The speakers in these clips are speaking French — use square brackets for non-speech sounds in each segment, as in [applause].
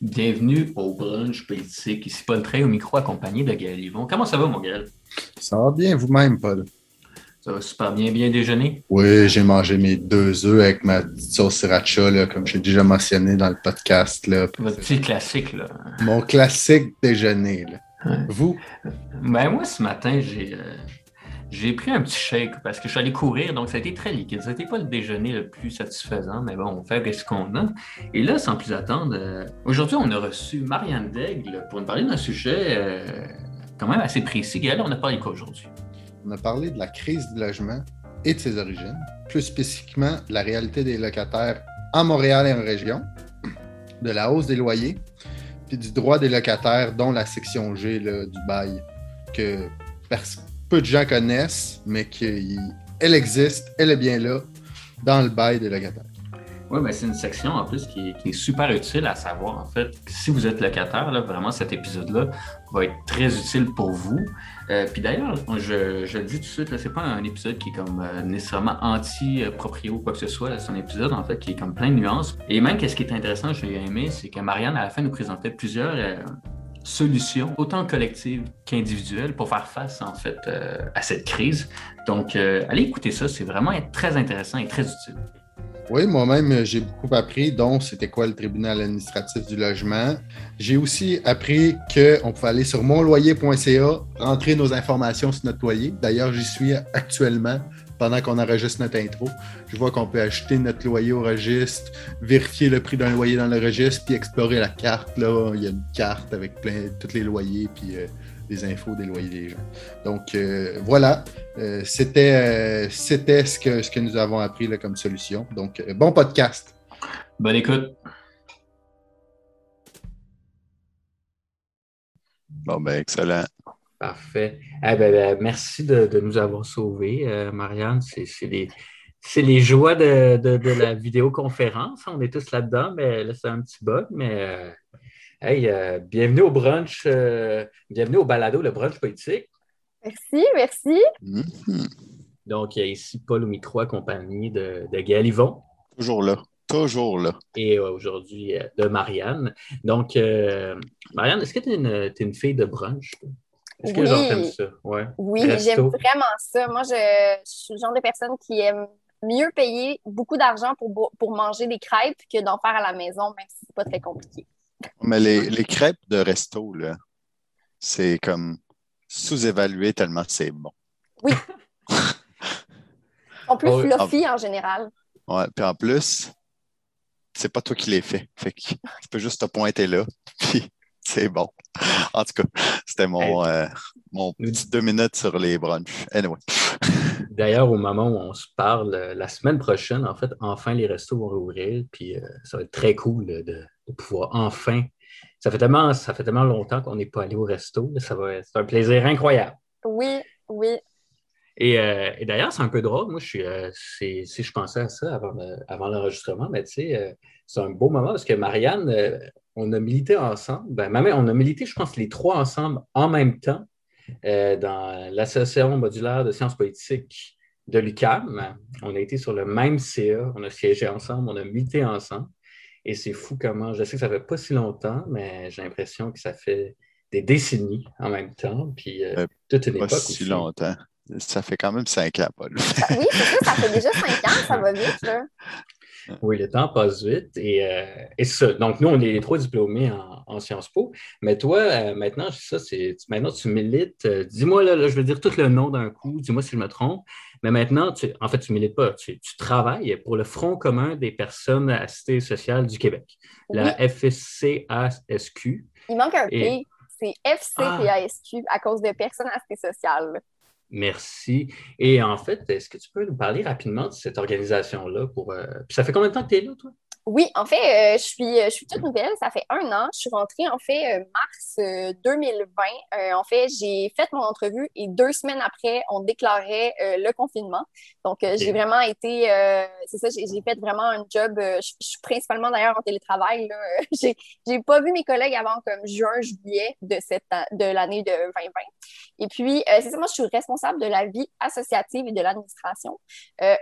Bienvenue au brunch politique. Ici Paul Trey au micro accompagné de Gaël Yvon. Comment ça va, mon Gaël? Ça va bien vous-même, Paul? Ça va super bien, bien déjeuner? Oui, j'ai mangé mes deux œufs avec ma petite sauce sriracha, là, comme j'ai déjà mentionné dans le podcast. Là. Votre petit classique, là. Mon classique déjeuner. Là. Vous? Ben moi, ce matin, j'ai euh, j'ai pris un petit shake parce que je suis allé courir, donc ça a été très liquide. Ça n'était pas le déjeuner le plus satisfaisant, mais bon, on fait ce qu'on a. Et là, sans plus attendre, euh, aujourd'hui, on a reçu Marianne Daigle pour nous parler d'un sujet euh, quand même assez précis. Et on a parlé quoi aujourd'hui? On a parlé de la crise du logement et de ses origines, plus spécifiquement la réalité des locataires en Montréal et en région, de la hausse des loyers, puis du droit des locataires, dont la section G du bail, que peu de gens connaissent, mais qu'elle existe, elle est bien là, dans le bail des locataires. Oui, mais c'est une section en plus qui est, super utile à savoir. En fait, si vous êtes locataire, là, vraiment cet épisode-là va être très utile pour vous. Euh, puis d'ailleurs, je, le dis tout de suite, ce n'est pas un épisode qui est comme euh, nécessairement anti-proprio ou quoi que ce soit. C'est un épisode en fait qui est comme plein de nuances. Et même, qu'est-ce qui est intéressant, j'ai aimé, c'est que Marianne, à la fin, nous présentait plusieurs euh, solutions, autant collectives qu'individuelles, pour faire face en fait euh, à cette crise. Donc, euh, allez écouter ça, c'est vraiment très intéressant et très utile. Oui, moi-même, j'ai beaucoup appris, dont c'était quoi le tribunal administratif du logement. J'ai aussi appris qu'on pouvait aller sur monloyer.ca, rentrer nos informations sur notre loyer. D'ailleurs, j'y suis actuellement pendant qu'on enregistre notre intro. Je vois qu'on peut acheter notre loyer au registre, vérifier le prix d'un loyer dans le registre, puis explorer la carte. Là, il y a une carte avec plein tous les loyers, puis euh, des infos des loyers des gens. Donc euh, voilà, euh, c'était c'était ce que, ce que nous avons appris là, comme solution. Donc bon podcast. Bonne écoute. Bon, ben, excellent. Parfait. Eh ben, ben, merci de, nous avoir sauvés, euh, Marianne. C'est les, joies de, la vidéoconférence. On est tous là-dedans, mais là, c'est un petit bug. Mais euh, hey, euh, bienvenue au brunch, bienvenue au balado, le brunch politique. Merci, merci. Mm-hmm. Donc, il y a ici Paul au micro accompagné de, de Galivon. Toujours là. Toujours là. Et aujourd'hui, de Marianne. Donc, Marianne, est-ce que tu es, une fille de brunch? Est-ce que oui. ça? Oui, j'aime vraiment ça. Moi, je, suis le genre de personne qui aime mieux payer beaucoup d'argent pour, pour manger des crêpes que d'en faire à la maison, même si c'est pas très compliqué. Mais les, crêpes de resto, là, c'est comme sous-évalué tellement c'est bon. Oui. [laughs] en plus, fluffy en général. Ouais, puis en plus, c'est pas toi qui les fais. Fait que tu peux juste te pointer là, [laughs] puis c'est bon. En tout cas, c'était mon, euh, mon petit deux minutes sur les brunchs. Anyway. [laughs] D'ailleurs, au moment où on se parle, euh, la semaine prochaine, en fait, enfin, les restos vont rouvrir. Puis euh, ça va être très cool de, pouvoir enfin. Ça fait tellement, ça fait tellement longtemps qu'on n'est pas allé au resto. Ça va être un plaisir incroyable. Oui, oui. Et, d'ailleurs, c'est un peu drôle. Moi, je suis, si je pensais à ça avant, avant l'enregistrement, mais tu sais, c'est un beau moment parce que Marianne, on a milité ensemble. Ben, on a milité, je pense, les trois ensemble en même temps euh, dans l'Association modulaire de sciences politiques de l'UCAM. On a été sur le même CA, on a siégé ensemble, on a milité ensemble. Et c'est fou comment, je sais que ça fait pas si longtemps, mais j'ai l'impression que ça fait des décennies en même temps. Puis euh, toute une pas si longtemps. Ça fait quand même cinq ans, Paul. oui, c'est ça, ça fait déjà cinq ans, ça va vite. Là. [laughs] Oui, le temps passe vite. Et, euh, et ça. Donc, nous, on est les trois diplômés en, Sciences Po. Mais toi, euh, maintenant, ça, c'est. Maintenant, tu milites. Euh, dis-moi, là, je veux dire tout le nom d'un coup. Dis-moi si je me trompe. Mais maintenant, tu, en fait, tu milites pas. Tu, travailles pour le Front commun des personnes assistées sociales du Québec, la FCASQ. Il manque un P. C'est FCPASQ à cause de personnes assistées sociales. Merci. Et en fait, est-ce que tu peux nous parler rapidement de cette organisation-là? Pour, euh, Puis ça fait combien de temps que tu là, toi? Oui, en fait, euh, je, suis, je suis toute nouvelle. Ça fait un an. Je suis rentrée, en fait, euh, mars 2020. en fait, j'ai fait mon entrevue et deux semaines après, on déclarait le confinement. Donc, j'ai vraiment été, c'est ça, j'ai fait vraiment un job. je, suis principalement d'ailleurs en télétravail. [laughs] j'ai pas vu mes collègues avant comme juin, juillet de, cette, de l'année de 2020. Et puis, c'est ça, moi, je suis responsable de la vie associative et de l'administration.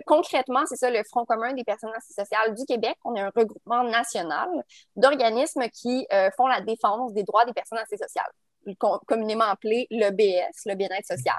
concrètement, c'est ça, le Front commun des personnes sociales du Québec. On regroupement national d'organismes qui font la défense des droits des personnes assez sociales communément appelé le BS, le bien-être social.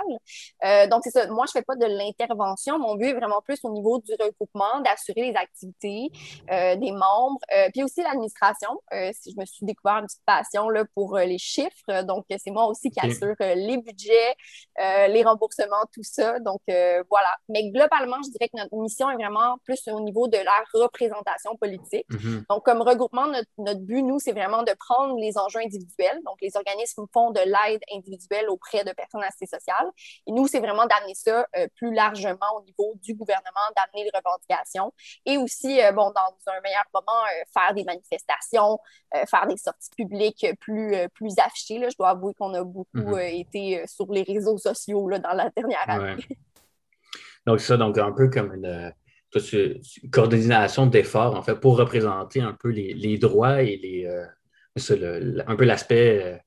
Euh, donc, c'est ça. Moi, je fais pas de l'intervention. Mon but est vraiment plus au niveau du regroupement, d'assurer les activités euh, des membres, euh, puis aussi l'administration. si je me suis découvert une petite passion là, pour les chiffres, donc c'est moi aussi qui assure les budgets, les remboursements, tout ça. Donc, voilà. Mais globalement, je dirais que notre mission est vraiment plus au niveau de la représentation politique. Mm-hmm. Donc, comme regroupement, notre, notre but, nous, c'est vraiment de prendre les enjeux individuels. Donc, les organismes font de l'aide individuelle auprès de personnes assez sociales. Et nous, c'est vraiment d'amener ça euh, plus largement au niveau du gouvernement, d'amener les revendications et aussi, euh, bon, dans un meilleur moment, euh, faire des manifestations, faire des sorties publiques plus, plus affichées. Là. Je dois avouer qu'on a beaucoup mm-hmm. été sur les réseaux sociaux là, dans la dernière année. [laughs] Donc, ça, donc un peu comme une, coordination d'efforts, en fait, pour représenter un peu les, droits et les, un peu l'aspect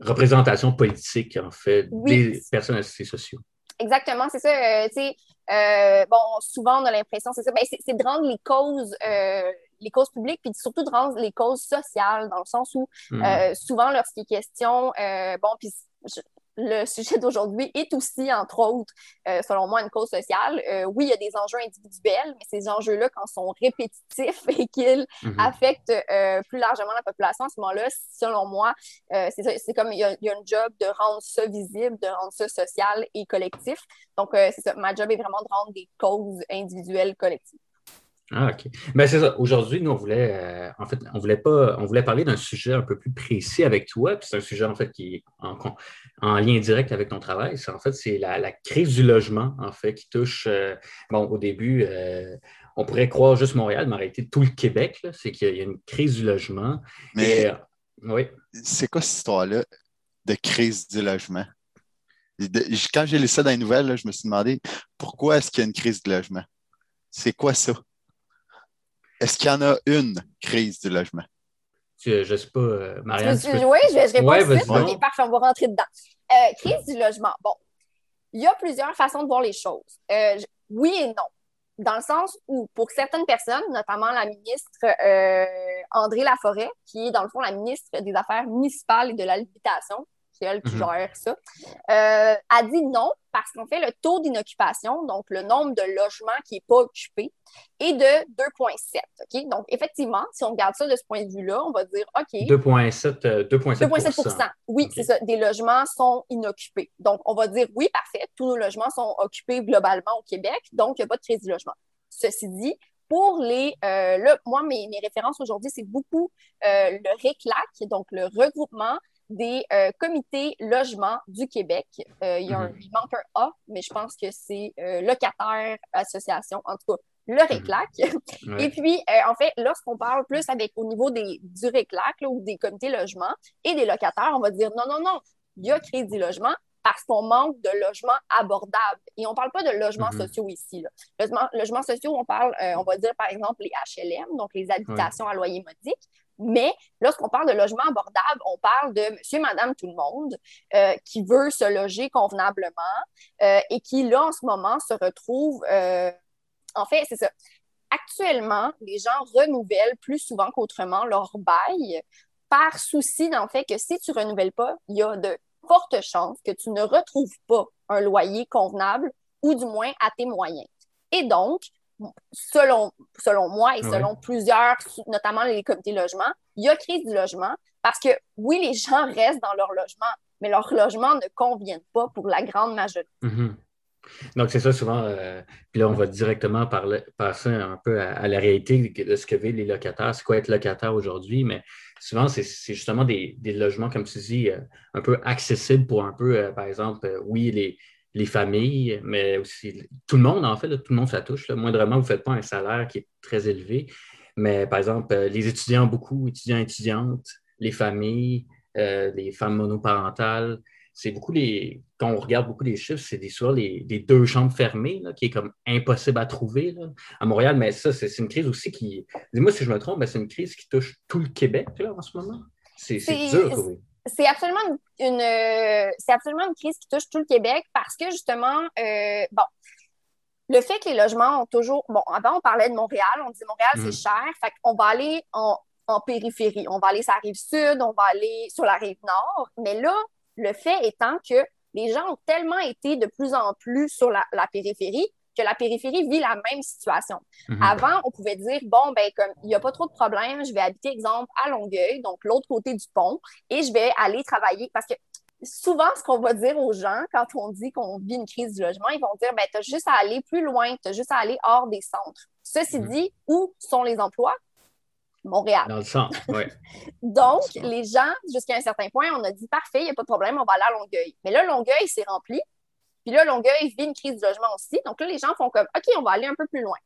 représentation politique, en fait, des personnes associées sociaux. Exactement, c'est ça. Euh, tu sais, euh, bon, souvent, on a l'impression, c'est ça, ben, c'est de rendre les causes, euh, les causes publiques, puis surtout de rendre les causes sociales, dans le sens où, hmm. souvent, lorsqu'il est question, bon, puis le sujet d'aujourd'hui est aussi, entre autres, euh, selon moi, une cause sociale. Euh, oui, il y a des enjeux individuels, mais ces enjeux-là, quand ils sont répétitifs [laughs] et qu'ils mhm. affectent euh, plus largement la population, à ce moment-là, selon moi, c'est comme il y, a, il y, a, un job de rendre ça visible, de rendre ça social et collectif. Donc, c'est ça. Ma job est vraiment de rendre des causes individuelles collectives. Ah, OK. Ben, c'est ça. Aujourd'hui, nous, on voulait, euh, en fait, on voulait pas, on voulait parler d'un sujet un peu plus précis avec toi. Puis c'est un sujet, en fait, qui est en, lien direct avec ton travail. C'est, en fait, c'est la, crise du logement, en fait, qui touche, euh, bon, au début, euh, on pourrait croire juste Montréal, mais en réalité, tout le Québec, c'est qu'il y a une crise du logement. Mais, oui. C'est quoi cette histoire-là de crise du logement? Quand j'ai lu ça dans les nouvelles, je me suis demandé pourquoi est-ce qu'il y a une crise du logement? C'est quoi ça? Est-ce qu'il y en a une crise du logement? Je ne sais pas, euh, Marianne. Oui, je, je réponds ouais, suite. parfait, on va rentrer dedans. Euh, crise du logement. Bon, il y a plusieurs façons de voir les choses. Euh, oui et non. Dans le sens où, pour certaines personnes, notamment la ministre André Laforêt, qui est dans le fond la ministre des Affaires municipales et de l'habitation, qui mhm. gère ça, euh, a dit non parce qu'en fait, le taux d'inoccupation, donc le nombre de logements qui n'est pas occupé, est de 2,7. OK? Donc, effectivement, si on regarde ça de ce point de vue-là, on va dire OK. 2,7 2,7 euh, Oui, c'est ça. Des logements sont inoccupés. Donc, on va dire oui, parfait, tous nos logements sont occupés globalement au Québec, donc il n'y a pas de crédit logement. Ceci dit, pour les, euh, moi, mes, mes références aujourd'hui, c'est beaucoup euh, le RECLAC, donc le regroupement des euh, comités logement du Québec. Euh, il, y a un, mhm. il, manque un A, mais je pense que c'est euh, locataire association, en tout cas le RECLAC. Mhm. [laughs] Et puis, en fait, lorsqu'on parle plus avec au niveau des, du RECLAC ou des comités logement et des locataires, on va dire non, non, non, il y a crédit logement parce qu'on manque de logements abordables. Et on ne parle pas de logements mhm. sociaux ici. Là. Logements, sociaux, on parle, on va dire par exemple les HLM, donc les habitations à loyer modique. Mais lorsqu'on parle de logement abordable, on parle de monsieur, madame, tout le monde euh, qui veut se loger convenablement euh, et qui, là, en ce moment, se retrouve. Euh, en fait, c'est ça. Actuellement, les gens renouvellent plus souvent qu'autrement leur bail par souci d'en fait que si tu ne renouvelles pas, il y a de fortes chances que tu ne retrouves pas un loyer convenable ou du moins à tes moyens. Et donc, selon, selon moi et selon plusieurs, notamment les comités logement, il y a crise du logement parce que oui, les gens restent dans leur logement, mais leur logement ne convient pas pour la grande majorité. Mm-hmm. Donc, c'est ça souvent. Euh, puis là, on va directement parler, passer un peu à, la réalité de ce que vivent les locataires. C'est quoi être locataire aujourd'hui? Mais souvent, c'est justement des, logements, comme tu dis, euh, un peu accessibles pour un peu, euh, par exemple, oui, les, les familles, mais aussi tout le monde, en fait, tout le monde ça touche. Moindrement, vous ne faites pas un salaire qui est très élevé. Mais par exemple, euh, les étudiants, beaucoup, étudiants, étudiantes, les familles, euh, les femmes monoparentales, c'est beaucoup les. Quand on regarde beaucoup les chiffres, c'est des, souvent les, deux chambres fermées, qui est comme impossible à trouver à Montréal. Mais ça, c'est une crise aussi qui. Dis-moi si je me trompe, mais c'est une crise qui touche tout le Québec en ce moment. C'est dur, oui c'est absolument une, c'est absolument une crise qui touche tout le Québec parce que justement, euh, bon, le fait que les logements ont toujours. Bon, avant, on parlait de Montréal, on dit Montréal, Mm. c'est cher. Fait qu'on va aller en, en périphérie. On va aller sur la rive sud, on va aller sur la rive nord. Mais là, le fait étant que les gens ont tellement été de plus en plus sur la, la périphérie que la périphérie vit la même situation. Mhm. Avant, on pouvait dire, bon, ben, comme il n'y a pas trop de problème, je vais habiter, exemple, à Longueuil, donc l'autre côté du pont, et je vais aller travailler. Parce que souvent, ce qu'on va dire aux gens quand on dit qu'on vit une crise du logement, ils vont dire, ben, tu as juste à aller plus loin, tu as juste à aller hors des centres. Ceci Mhm. dit, où sont les emplois? Montréal. Dans le centre, oui. [laughs] Donc, les gens, jusqu'à un certain point, on a dit parfait, il n'y a pas de problème, on va aller à Longueuil. Mais là, Longueuil s'est rempli. Puis là, Longueuil vit une crise du logement aussi. Donc là, les gens font comme OK, on va aller un peu plus loin.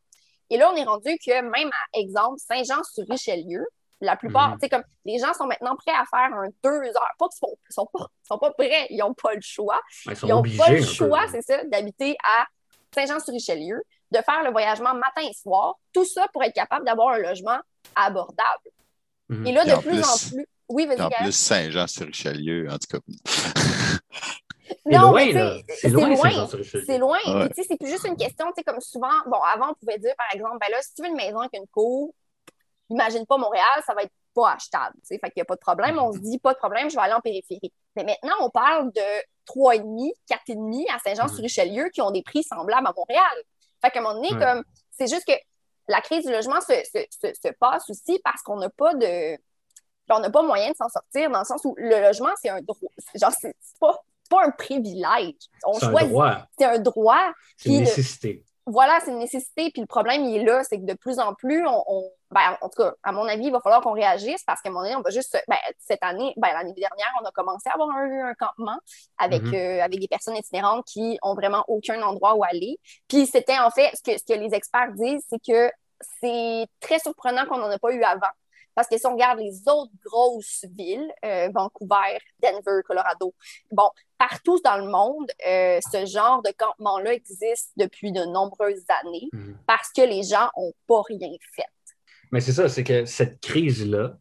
Et là, on est rendu que même à exemple, Saint-Jean-sur-Richelieu, la plupart, Mhm. tu sais, comme les gens sont maintenant prêts à faire un deux heures. Pas qu'ils sont, sont, pas, sont pas prêts, ils n'ont pas le choix. Ils sont Ils n'ont obligés. pas le choix, c'est ça, d'habiter à Saint-Jean-sur-Richelieu, de faire le voyagement matin et soir, tout ça pour être capable d'avoir un logement abordable. Mhm. Et là, de en plus, en plus-. Oui, vas-y, En plus, Saint-Jean-sur-Richelieu, en tout cas. [laughs] C'est Non, loin. C'est c'est loin. C'est loin. Ouais. Sais, c'est plus juste une question, tu sais, comme souvent, bon, avant, on pouvait dire, par exemple, ben là, si tu veux une maison avec une cour, imagine pas Montréal, ça va être pas achetable, tu sais, fait qu'il n'y a pas de problème. On se dit, pas de problème, je vais aller en périphérie. Mais maintenant, on parle de 3,5, 4,5 à Saint-Jean-sur-Richelieu qui ont des prix semblables à Montréal. Fait qu'à un moment donné, Ouais. comme, c'est juste que la crise du logement se, se, se, se passe aussi parce qu'on n'a pas de. On n'a pas moyen de s'en sortir dans le sens où le logement, c'est un droit. Genre, c'est c'est pas, c'est pas un privilège. On C'est un choisit. droit. C'est un droit. C'est une le- nécessité. voilà, c'est une nécessité. Puis le problème, il est là, c'est que de plus en plus, on, on- ben, en tout cas, à mon avis, il va falloir qu'on réagisse parce qu'à un moment donné, on va juste, ben, cette année, ben, l'année dernière, on a commencé à avoir un, un campement avec, Mhm. euh, avec des personnes itinérantes qui ont vraiment aucun endroit où aller. Puis c'était en fait, ce que, ce que les experts disent, c'est que c'est très surprenant qu'on n'en a pas eu avant. Parce que si on regarde les autres grosses villes, euh, Vancouver, Denver, Colorado, bon, partout dans le monde, euh, ce genre de campement-là existe depuis de nombreuses années Mhm. parce que les gens n'ont pas rien fait. Mais c'est ça, c'est que cette crise-là,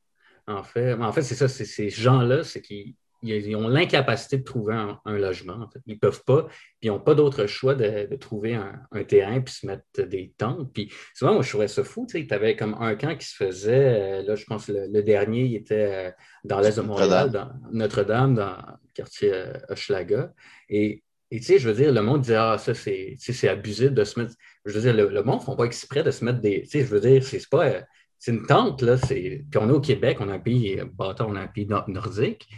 en fait, en fait, c'est ça, c'est ces gens-là, c'est qu'ils ils ont l'incapacité de trouver un, un logement. En fait. Ils ne peuvent pas, puis ils n'ont pas d'autre choix de, de trouver un, un terrain puis se mettre des tentes. Puis souvent, moi, je trouvais ça fou. Tu avais comme un camp qui se faisait, euh, là, je pense que le, le dernier, il était euh, dans l'est de Montréal, dans Notre-Dame, dans le quartier euh, Hochelaga. Et et tu sais, je veux dire, le monde disait, ah, ça, c'est c'est abusif de se mettre. Je veux dire, le, le monde ne font pas exprès de se mettre des. Tu sais, je veux dire, c'est pas. C'est une tente, là. c'est- Puis on est au Québec, on a un pays, bâtard, on a un pays nor- nordique.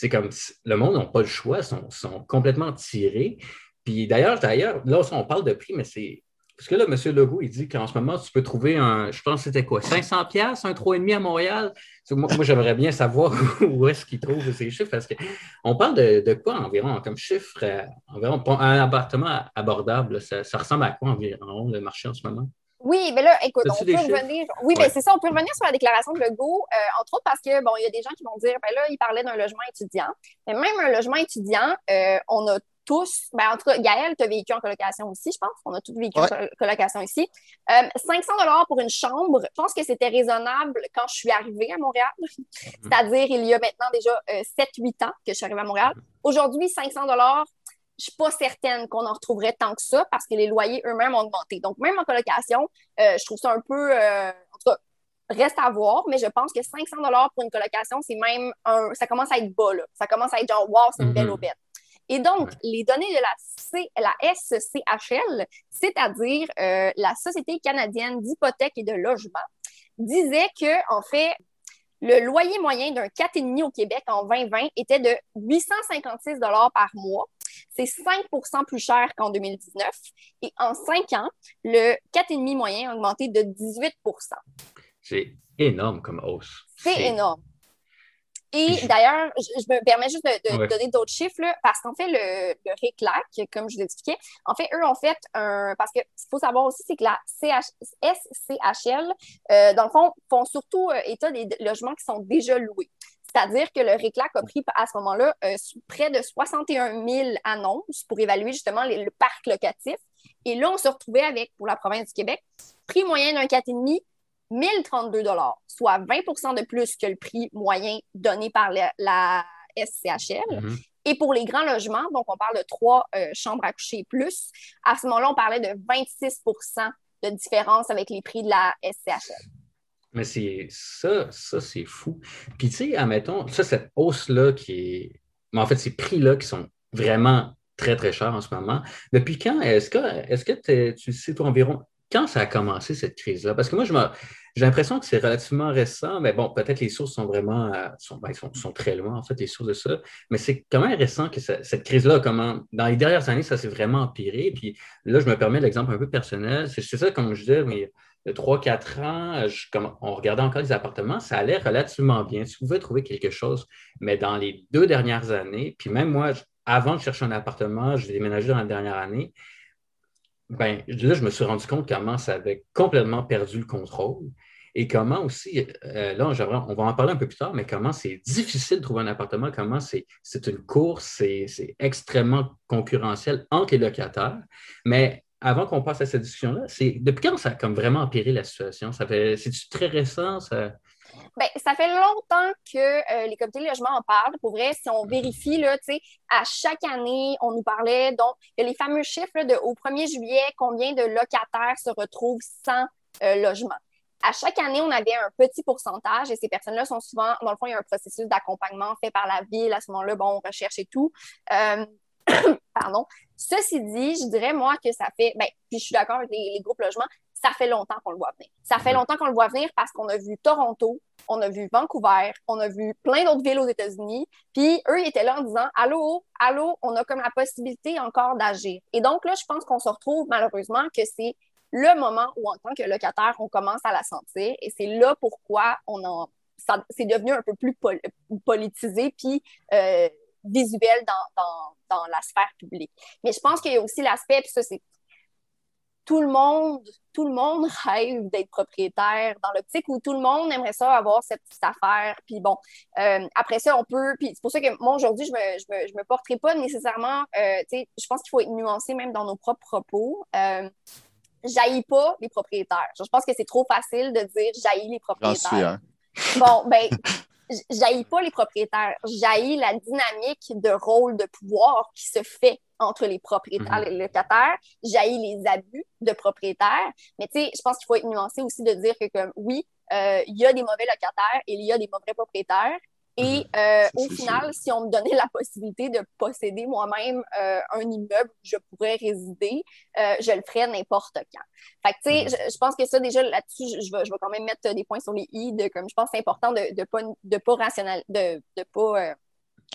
C'est comme le monde n'a pas le choix, sont, sont complètement tirés. Puis d'ailleurs, d'ailleurs, là, on parle de prix, mais c'est. Parce que là, M. Legault, il dit qu'en ce moment, tu peux trouver un, je pense c'était quoi, 500 pièces un 3,5 à Montréal? Moi, j'aimerais bien savoir [laughs] où est-ce qu'il trouve ces chiffres, parce qu'on parle de, quoi environ, comme chiffre, euh, environ, un appartement abordable, ça ressemble à quoi environ, le marché en ce moment? Oui, mais là, écoute, on peut chiffres? revenir. Oui, Ouais. mais c'est ça, on peut revenir sur la déclaration de Legault, euh, entre autres parce que, bon, il y a des gens qui vont dire, ben là, il parlait d'un logement étudiant. Mais même un logement étudiant, euh, on a tous, ben en tout cas, Gaël, tu as vécu en colocation aussi, je pense. On a tous vécu en Ouais. colocation ici. Euh, 500 dollars pour une chambre, je pense que c'était raisonnable quand je suis arrivée à Montréal. C'est-à-dire, il y a maintenant déjà 7-8 ans que je suis arrivée à Montréal. Aujourd'hui, 500 dollars, je suis pas certaine qu'on en retrouverait tant que ça parce que les loyers eux-mêmes ont augmenté. Donc, même en colocation, euh, je trouve ça un peu, euh, en tout cas, reste à voir, mais je pense que 500 dollars pour une colocation, c'est même un, ça commence à être bas, là. Ça commence à être genre, wow, c'est une belle Mhm. aubaine. Et donc, Ouais. les données de la, C, la SCHL, c'est-à-dire euh, la Société canadienne d'hypothèque et de logement, disait que, en fait, le loyer moyen d'un 4,5 au Québec en 2020 était de 856 par mois. C'est 5% plus cher qu'en 2019. Et en 5 ans, le 4,5 moyen a augmenté de 18% C'est énorme comme hausse. C'est énorme. Et d'ailleurs, je, je me permets juste de, de Ouais. donner d'autres chiffres, là, parce qu'en fait, le, le RECLAC, comme je vous l'expliquais, en fait, eux ont fait un. Parce que ce qu'il faut savoir aussi, c'est que la CH, SCHL, euh, dans le fond, font surtout euh, état des logements qui sont déjà loués. C'est-à-dire que le RECLAC a pris à ce moment-là euh, près de 61 000 annonces pour évaluer justement les- le parc locatif. Et là, on se retrouvait avec, pour la province du Québec, prix moyen d'un 4,5 1032 soit 20 de plus que le prix moyen donné par la, la SCHL. Mhm. Et pour les grands logements, donc on parle de trois euh, chambres à coucher plus, à ce moment-là, on parlait de 26 de différence avec les prix de la SCHL. Mais c'est ça, ça c'est fou. Puis tu sais, admettons, ça, cette hausse-là qui est. Mais en fait, ces prix-là qui sont vraiment très, très chers en ce moment. Depuis quand est-ce que, est que tu sais, toi, environ, quand ça a commencé cette crise-là? Parce que moi, j'ai l'impression que c'est relativement récent, mais bon, peut-être les sources sont vraiment ben, sont, sont, très loin, en fait, les sources de ça. Mais c'est quand même récent que cette crise-là, comment, dans les dernières années, ça s'est vraiment empiré. Puis là, je me permets l'exemple un peu personnel. C'est ça, comme je disais, mais de 3-4 ans, comme on regardait encore les appartements, ça allait relativement bien. Tu pouvais trouver quelque chose. Mais dans les deux dernières années, puis même moi, avant de chercher un appartement, j'ai déménagé dans la dernière année, ben, là, je me suis rendu compte comment ça avait complètement perdu le contrôle et comment aussi, euh, là, on va en parler un peu plus tard, mais comment c'est difficile de trouver un appartement, comment c'est une course, c'est extrêmement concurrentiel entre les locataires. Mais avant qu'on passe à cette discussion-là, c'est depuis quand ça a comme vraiment empiré la situation? Ça fait, c'est très récent? Ça... Bien, ça fait longtemps que euh, les comités de logement en parlent. Pour vrai, si on vérifie, là, à chaque année, on nous parlait, donc, il y a les fameux chiffres de, au 1er juillet, combien de locataires se retrouvent sans euh, logement. À chaque année, on avait un petit pourcentage et ces personnes-là sont souvent, dans le fond, il y a un processus d'accompagnement fait par la ville. À ce moment-là, bon, on recherche et tout. Euh, [coughs] pardon. Ceci dit, je dirais, moi, que ça fait, ben, puis je suis d'accord avec les, groupes logements, ça fait longtemps qu'on le voit venir. Ça fait longtemps qu'on le voit venir parce qu'on a vu Toronto, on a vu Vancouver, on a vu plein d'autres villes aux États-Unis, puis eux, ils étaient là en disant Allô, allô, on a comme la possibilité encore d'agir. Et donc là, je pense qu'on se retrouve malheureusement que c'est le moment où, en tant que locataire, on commence à la sentir. Et c'est là pourquoi on en, c'est devenu un peu plus politisé, puis euh, visuel dans, dans, la sphère publique. Mais je pense qu'il y a aussi l'aspect, puis ça, c'est tout le monde, tout le monde [laughs] rêve d'être propriétaire dans l'optique où tout le monde aimerait ça avoir cette petite affaire. Puis bon, euh, après ça, on peut. Puis c'est pour ça que moi, aujourd'hui, je me, je me, je me porterai pas nécessairement. Euh, tu sais, je pense qu'il faut être nuancé même dans nos propres propos. Euh, j'haïs pas les propriétaires. Je pense que c'est trop facile de dire j'haïs les propriétaires. Bon, ben, [laughs] j'haïs pas les propriétaires, j'haïs la dynamique de rôle de pouvoir qui se fait entre les propriétaires et les locataires, j'haïs les abus de propriétaires, mais tu sais, je pense qu'il faut être nuancé aussi de dire que comme oui, euh, il y a des mauvais locataires et il y a des mauvais propriétaires, et mhm. euh, au final, si on me donnait la possibilité de posséder moi-même euh, un immeuble où je pourrais résider, euh, je le ferais n'importe quand. Fait que, tu sais, mhm. je, pense que ça, déjà, là-dessus, je, vais, je vais quand même mettre des points sur les i, de, comme je pense que c'est important de ne pas, de pas de, de pas...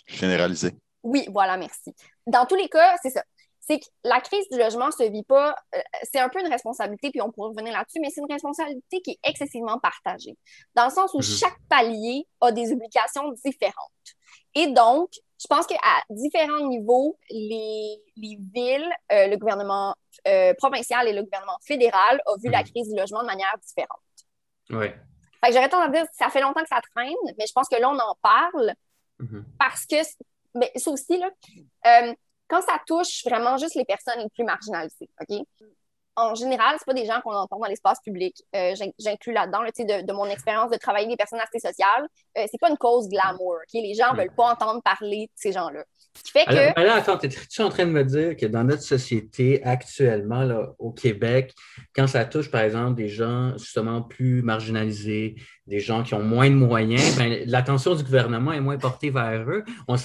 Généraliser. Oui, voilà, merci. Dans tous les cas, c'est ça c'est que la crise du logement se vit pas, euh, c'est un peu une responsabilité, puis on pourra revenir là-dessus, mais c'est une responsabilité qui est excessivement partagée, dans le sens où chaque palier a des obligations différentes. Et donc, je pense qu'à différents niveaux, les, les villes, euh, le gouvernement euh, provincial et le gouvernement fédéral ont vu la mhm. crise du logement de manière différente. Oui. Fait que j'aurais tendance à dire ça fait longtemps que ça traîne, mais je pense que là, on en parle mhm. parce que, mais ça aussi, là, quand ça touche vraiment juste les personnes les plus marginalisées, OK? En général, c'est pas des gens qu'on entend dans l'espace public. Euh, J'inclus là-dedans, de, de, mon expérience de travailler des personnes assez sociales. Euh, c'est pas une cause glamour, OK? Les gens veulent pas entendre parler de ces gens-là. Ce qui fait que... Alors, attends, es-tu en train de me dire que dans notre société actuellement, là, au Québec, quand ça touche, par exemple, des gens justement plus marginalisés, des gens qui ont moins de moyens, ben, l'attention du gouvernement est moins portée vers eux. On,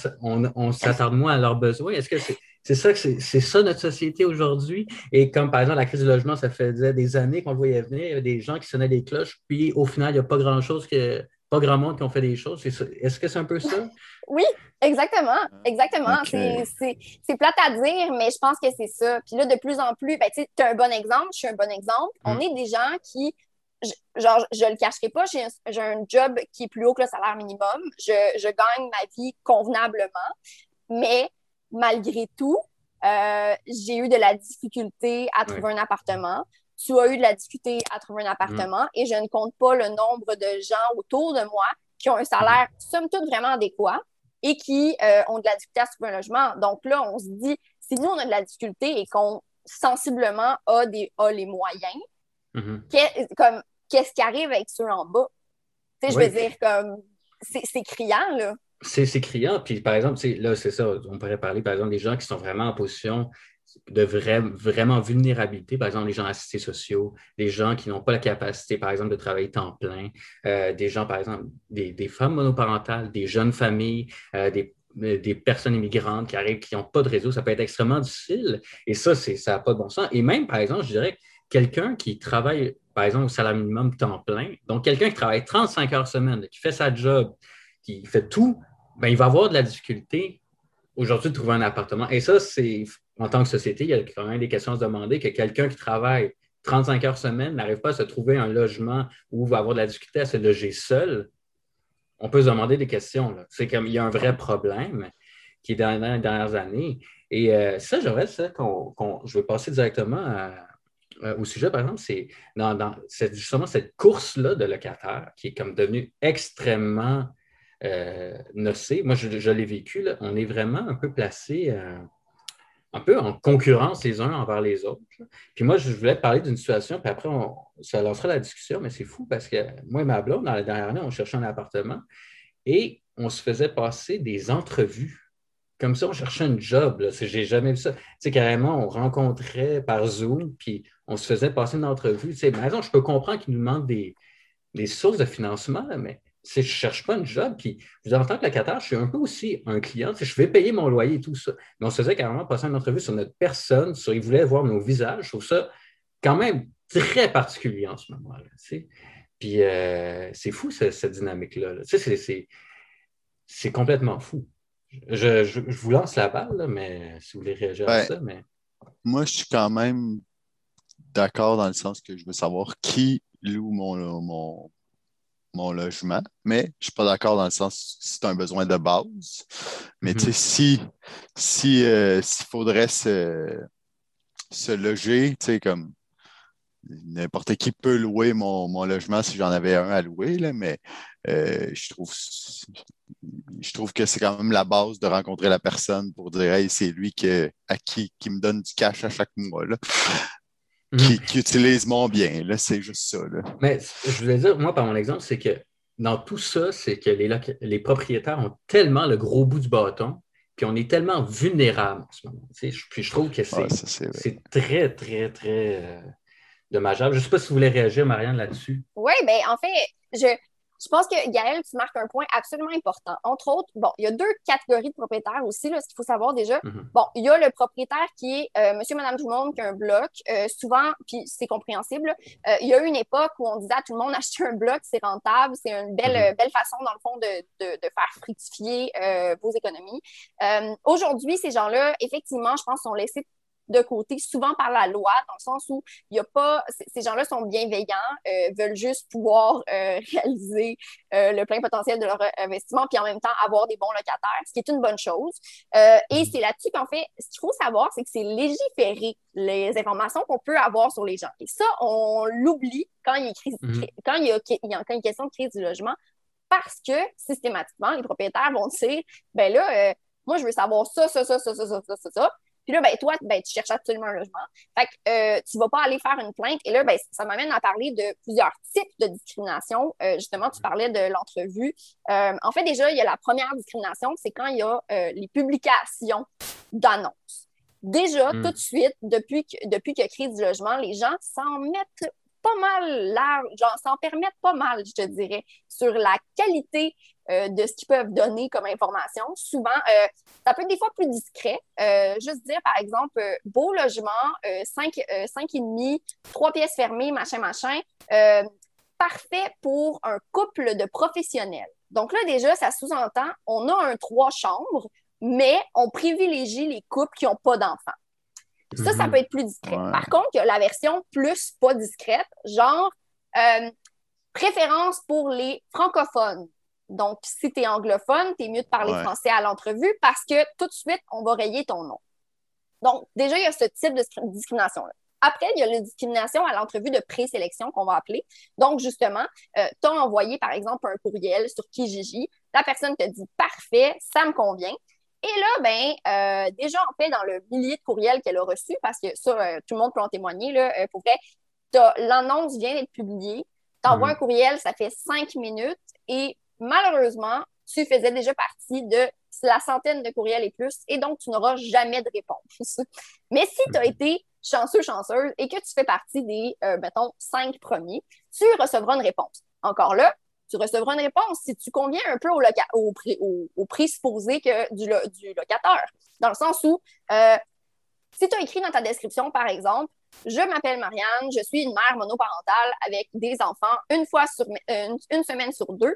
on, s'attarde moins à leurs besoins. Est-ce que c'est ça que c'est ça notre société aujourd'hui? Et comme par exemple la crise du logement, ça faisait des années qu'on le voyait venir, il y avait des gens qui sonnaient des cloches, puis au final, il n'y a pas grand-chose que pas grand monde qui ont fait des choses. Est-ce que c'est un peu ça? [laughs] Oui, exactement. Exactement. C'est plate à dire, mais je pense que c'est ça. Puis là, de plus en plus, ben, tu as un bon exemple, je suis un bon exemple. On mm. est des gens qui, genre, je le cacherai pas, j'ai un, job qui est plus haut que le salaire minimum. Je, je gagne ma vie convenablement, mais malgré tout, euh, j'ai eu de la difficulté à trouver un appartement tu as eu de la difficulté à trouver un appartement et je ne compte pas le nombre de gens autour de moi qui ont un salaire, somme toute, vraiment adéquat et qui euh, ont de la difficulté à trouver un logement. Donc là, on se dit, si nous, on a de la difficulté et qu'on sensiblement a, des, a les moyens, comme qu'est-ce qui arrive avec ceux en bas? Tu sais, je veux dire, comme, c'est criant, là. C'est criant. Puis, par exemple, là, c'est ça, on pourrait parler, par exemple, des gens qui sont vraiment en position de vraiment vulnérabilité, par exemple les gens assistés sociaux, des gens qui n'ont pas la capacité, par exemple, de travailler temps plein, euh, des gens, par exemple, des, femmes monoparentales, des jeunes familles, euh, des, euh, des, personnes immigrantes qui arrivent, qui n'ont pas de réseau, ça peut être extrêmement difficile. Et ça, ça n'a pas de bon sens. Et même, par exemple, je dirais, quelqu'un qui travaille, par exemple, au salaire minimum temps plein, donc quelqu'un qui travaille 35 heures semaine, qui fait sa job, qui fait tout, ben, il va avoir de la difficulté aujourd'hui de trouver un appartement. Et ça, c'est en tant que société, il y a quand même des questions à se demander que quelqu'un qui travaille 35 heures semaine n'arrive pas à se trouver un logement ou va avoir de la difficulté à se loger seul. On peut se demander des questions. C'est comme il y a un vrai problème qui est dans les dernières années. Et euh, ça, j'aimerais ça qu'on, je vais passer directement au sujet, par exemple, c'est dans, justement cette course-là de locataires qui est comme devenue extrêmement euh, nocée. Moi, je, l'ai vécu. On est vraiment un peu placé. Euh, un peu en concurrence les uns envers les autres. Puis moi, je voulais parler d'une situation, puis après, on, ça lancera la discussion, mais c'est fou parce que moi et ma blonde, dans la dernière année, on cherchait un appartement et on se faisait passer des entrevues. Comme ça, on cherchait un job. J'ai jamais vu ça. Tu sais, carrément, on rencontrait par Zoom, puis on se faisait passer une entrevue. Tu sais, je peux comprendre qu'il nous demandent des, des sources de financement, mais je ne cherche pas un job. Puis, je en tant que locataire, je suis un peu aussi un client. Je vais payer mon loyer et tout ça. Mais on se faisait carrément passer une entrevue sur notre personne, sur ils voulaient voir nos visages. Je trouve ça quand même très particulier en ce moment-là. Puis, euh, c'est fou, cette, dynamique-là. C'est complètement fou. Je, vous lance la balle, mais si vous voulez réagir à ça. Mais... Moi, je suis quand même d'accord dans le sens que je veux savoir qui loue mon, mon, mon logement, mais je ne suis pas d'accord dans le sens que c'est un besoin de base. Mais tu sais, mhm. si, euh, s'il faudrait se, se loger, tu sais, comme n'importe qui peut louer mon, logement si j'en avais un à louer, là, mais euh, je trouve je trouve que c'est quand même la base de rencontrer la personne pour dire hey, c'est lui à qui, qui me donne du cash à chaque mois. Là. Mhm. qui, utilise mon bien. Là, c'est juste ça. Là. Mais je voulais dire, moi, par mon exemple, c'est que dans tout ça, c'est que les, les, propriétaires ont tellement le gros bout du bâton, puis on est tellement vulnérable en ce moment. Puis je trouve que c'est très, très, très euh, dommageable. Je ne sais pas si vous voulez réagir, Marianne, là-dessus. Oui, bien, en fait, je, je pense que Gaël, tu marques un point absolument important. Entre autres, bon, il y a deux catégories de propriétaires aussi, là, ce qu'il faut savoir déjà. Mhm. Bon, il y a le propriétaire qui est euh, monsieur, madame, tout le monde, qui a un bloc. Euh, souvent, puis c'est compréhensible, euh, il y a eu une époque où on disait à tout le monde [laughs] acheter un bloc, c'est rentable, c'est une belle, mhm. belle façon, dans le fond, de, de, de faire fructifier vos économies. Aujourd'hui, ces gens-là, effectivement, je pense, sont laissés de côté, souvent par la loi, dans le sens où il y a pas, ces gens-là sont bienveillants, euh, veulent juste pouvoir euh, [laughs] réaliser euh, le plein potentiel de leur investissement, puis en même temps avoir des bons locataires, ce qui est une bonne chose. et mm-hmm. c'est là-dessus qu'en fait, ce qu'il faut savoir, c'est que c'est légiférer les informations qu'on peut avoir sur les gens. Et ça, on l'oublie quand il, mm-hmm. quand, il y a, quand il est question de crise du logement, parce que systématiquement, les propriétaires vont dire, ben là, moi, je veux savoir ça, ça, ça, ça, ça, ça, ça, ça. Puis là, ben, toi, ben, tu cherches absolument un logement. Fait que euh, tu ne vas pas aller faire une plainte. Et là, ben, ça m'amène à parler de plusieurs types de discrimination. Euh, justement, tu parlais de l'entrevue. Euh, en fait, déjà, il y a la première discrimination, c'est quand il y a les publications d'annonces. Déjà, hmm. tout de suite, depuis que, depuis qu'il y a crise du logement, les gens s'en mettent pas mal large, genre s'en permettent pas mal, je te dirais, sur la qualité euh, de ce qu'ils peuvent donner comme information. Souvent, euh, ça peut être des fois plus discret. Euh, juste dire, par exemple, beau logement, 5, et demi, trois pièces fermées, machin, machin. parfait pour un couple de professionnels. Donc là, déjà, ça sous-entend, on a un trois chambres, mais on privilégie les couples qui n'ont pas d'enfants. Ça, ça mhm. peut être plus discret. Par contre, il y a la version plus pas discrète, genre préférence pour les francophones. Donc, si tu es anglophone, tu es mieux de parler français à l'entrevue parce que tout de suite, on va rayer ton nom. Donc, déjà, il y a ce type de discrimination-là. Après, il y a la discrimination à l'entrevue de présélection qu'on va appeler. Donc, justement, euh, tu as envoyé, par exemple, un courriel sur Kijiji. La personne te dit parfait, ça me convient. Et là, ben, euh, déjà, en fait, dans le millier de courriels qu'elle a reçu, parce que ça, euh, tout le monde peut en témoigner, là, pour vrai, l'annonce vient d'être publiée. Tu envoies mm. un courriel, ça fait cinq minutes et malheureusement, tu faisais déjà partie de la centaine de courriels et plus, et donc tu n'auras jamais de réponse. [laughs] Mais si tu as été chanceux, chanceuse, et que tu fais partie des, euh, mettons, cinq premiers, tu recevras une réponse. Encore là, tu recevras une réponse si tu conviens un peu au, au, au, présupposé que du, locataire. Dans le sens où, euh, si tu as écrit dans ta description, par exemple, je m'appelle Marianne, je suis une mère monoparentale avec des enfants une fois sur une, une semaine sur deux,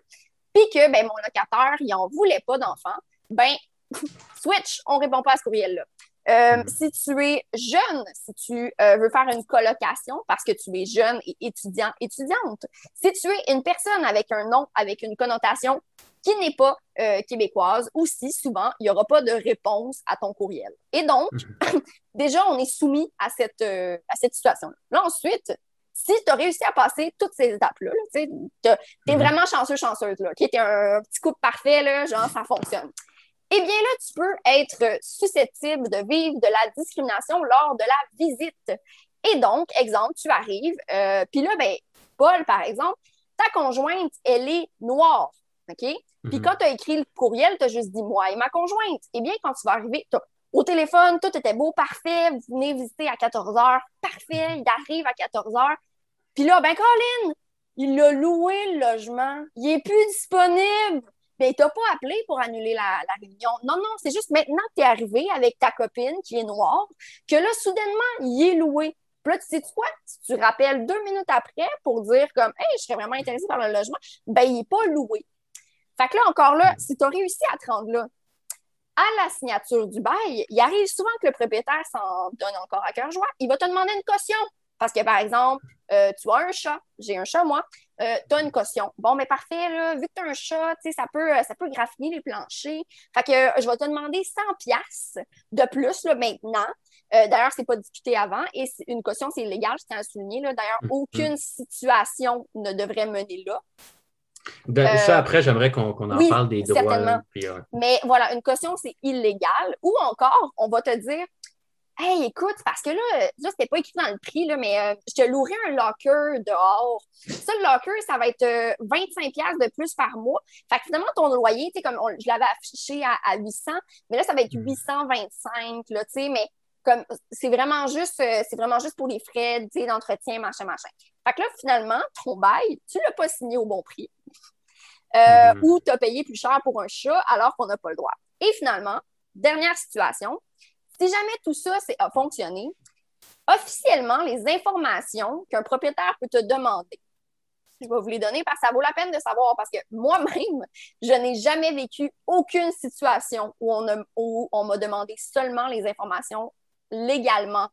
puis que ben, mon locataire, il n'en voulait pas d'enfants, ben, [laughs] switch, on ne répond pas à ce courriel-là. Euh, mm. Si tu es jeune, si tu euh, veux faire une colocation parce que tu es jeune et étudiant, étudiante, si tu es une personne avec un nom, avec une connotation qui n'est pas euh, québécoise, aussi souvent, il n'y aura pas de réponse à ton courriel. Et donc, mm-hmm. [laughs] déjà, on est soumis à cette, à cette situation-là. Là, ensuite, si tu as réussi à passer toutes ces étapes-là, tu es mm-hmm. vraiment chanceux, chanceuse, là, qui était un petit couple parfait, là, genre, ça fonctionne eh bien là, tu peux être susceptible de vivre de la discrimination lors de la visite. Et donc, exemple, tu arrives, euh, puis là, ben, Paul, par exemple, ta conjointe, elle est noire, OK? Puis mhm. quand tu as écrit le courriel, tu as juste dit moi et ma conjointe. Eh bien, quand tu vas arriver, au téléphone, tout était beau, parfait, vous venez visiter à 14 h, parfait, il arrive à 14 h. Puis là, ben, Colin, il a loué le logement, il est plus disponible mais tu n'as pas appelé pour annuler la, réunion. Non, non, c'est juste maintenant que tu es arrivé avec ta copine qui est noire, que là, soudainement, il est loué. Puis là, tu sais quoi? Si tu rappelles deux minutes après pour dire comme Hey, je serais vraiment intéressé par le logement, ben il n'est pas loué. Fait que là, encore là, si tu as réussi à te rendre là, à la signature du bail, il arrive souvent que le propriétaire s'en donne encore à cœur joie. Il va te demander une caution. Parce que, par exemple, euh, tu as un chat, j'ai un chat, moi, euh, tu as une caution. Bon, mais parfait, là, vu que tu as un chat, ça peut, euh, ça peut graffiner les planchers. Fait que je vais te demander 100 pièces de plus là, maintenant. D'ailleurs, ce n'est pas discuté avant et une caution, c'est illégal, je tiens à souligner. D'ailleurs, mm-hmm. aucune situation ne devrait mener là. ça, après, j'aimerais qu'on en parle des droits. Mais voilà, une caution, c'est illégal. Ou encore, on va te dire Hey, écoute, parce que là, là, c'était pas écrit dans le prix, là, mais euh, je te louerai un locker dehors. Ça, le locker, ça va être 25$ euh, de plus par mois. Fait que finalement, ton loyer, tu sais, comme je l'avais affiché à, 800, mais là, ça va être 825, hmm. là, tu sais, mais comme c'est vraiment juste, euh, c'est vraiment juste pour les frais, d'entretien, machin, machin. Fait que là, finalement, ton bail, tu l'as pas signé au bon prix. Hmm. Ou tu as payé plus cher pour un chat alors qu'on n'a pas le droit. Et finalement, dernière situation, si jamais tout ça a fonctionné, officiellement, les informations qu'un propriétaire peut te demander, je vais vous les donner parce que ça vaut la peine de savoir parce que moi-même, je n'ai jamais vécu aucune situation où on, m'a demandé seulement les informations légalement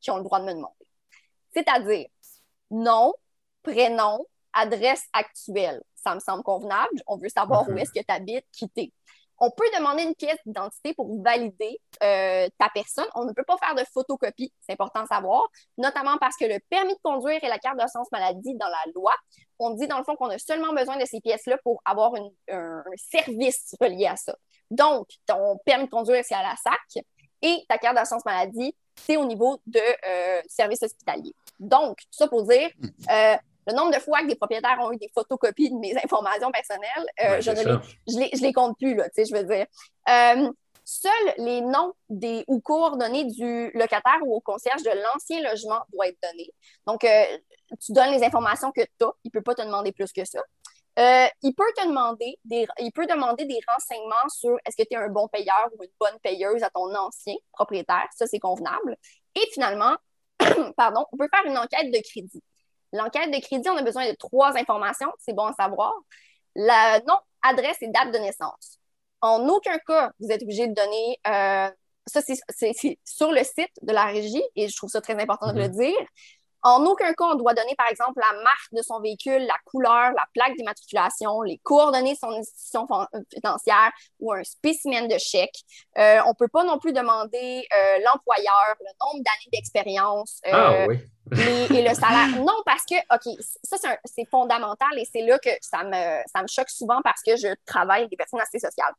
qui ont le droit de me demander. C'est-à-dire nom, prénom, adresse actuelle. Ça me semble convenable. On veut savoir où mhm. est-ce que tu habites, qui t'es. On peut demander une pièce d'identité pour valider euh, ta personne. On ne peut pas faire de photocopie, c'est important de savoir, notamment parce que le permis de conduire et la carte d'assurance maladie dans la loi, on dit dans le fond qu'on a seulement besoin de ces pièces-là pour avoir un, service relié à ça. Donc, ton permis de conduire, c'est à la SAC et ta carte d'assurance maladie, c'est au niveau de euh, service hospitalier. Donc, tout ça pour dire, hmm. euh, le nombre de fois que des propriétaires ont eu des photocopies de mes informations personnelles, euh, je, ne les, je, les, compte plus, là, je veux dire. Euh, seuls les noms des, ou coordonnées du locataire ou au concierge de l'ancien logement doivent être donnés. Donc, euh, tu donnes les informations que tu as. Il ne peut pas te demander plus que ça. il peut te demander des, il peut demander des renseignements sur est-ce que tu es un bon payeur ou une bonne payeuse à ton ancien propriétaire. Ça, c'est convenable. Et finalement, [coughs] pardon, on peut faire une enquête de crédit. L'enquête de crédit, on a besoin de trois informations, c'est bon à savoir. Le nom, adresse et date de naissance. En aucun cas, vous êtes obligé de donner, euh, ça c'est sur le site de la régie et je trouve ça très important de le mhm. dire. En aucun cas, on doit donner, par exemple, la marque de son véhicule, la couleur, la plaque d'immatriculation, les coordonnées de son institution financière ou un spécimen de chèque. Euh, on ne peut pas non plus demander euh, l'employeur, le nombre d'années d'expérience euh, ah, oui. et, le salaire. [laughs] Non, parce que, OK, ça, c'est fondamental et c'est là que ça me, ça me choque souvent parce que je travaille avec des personnes assez sociales.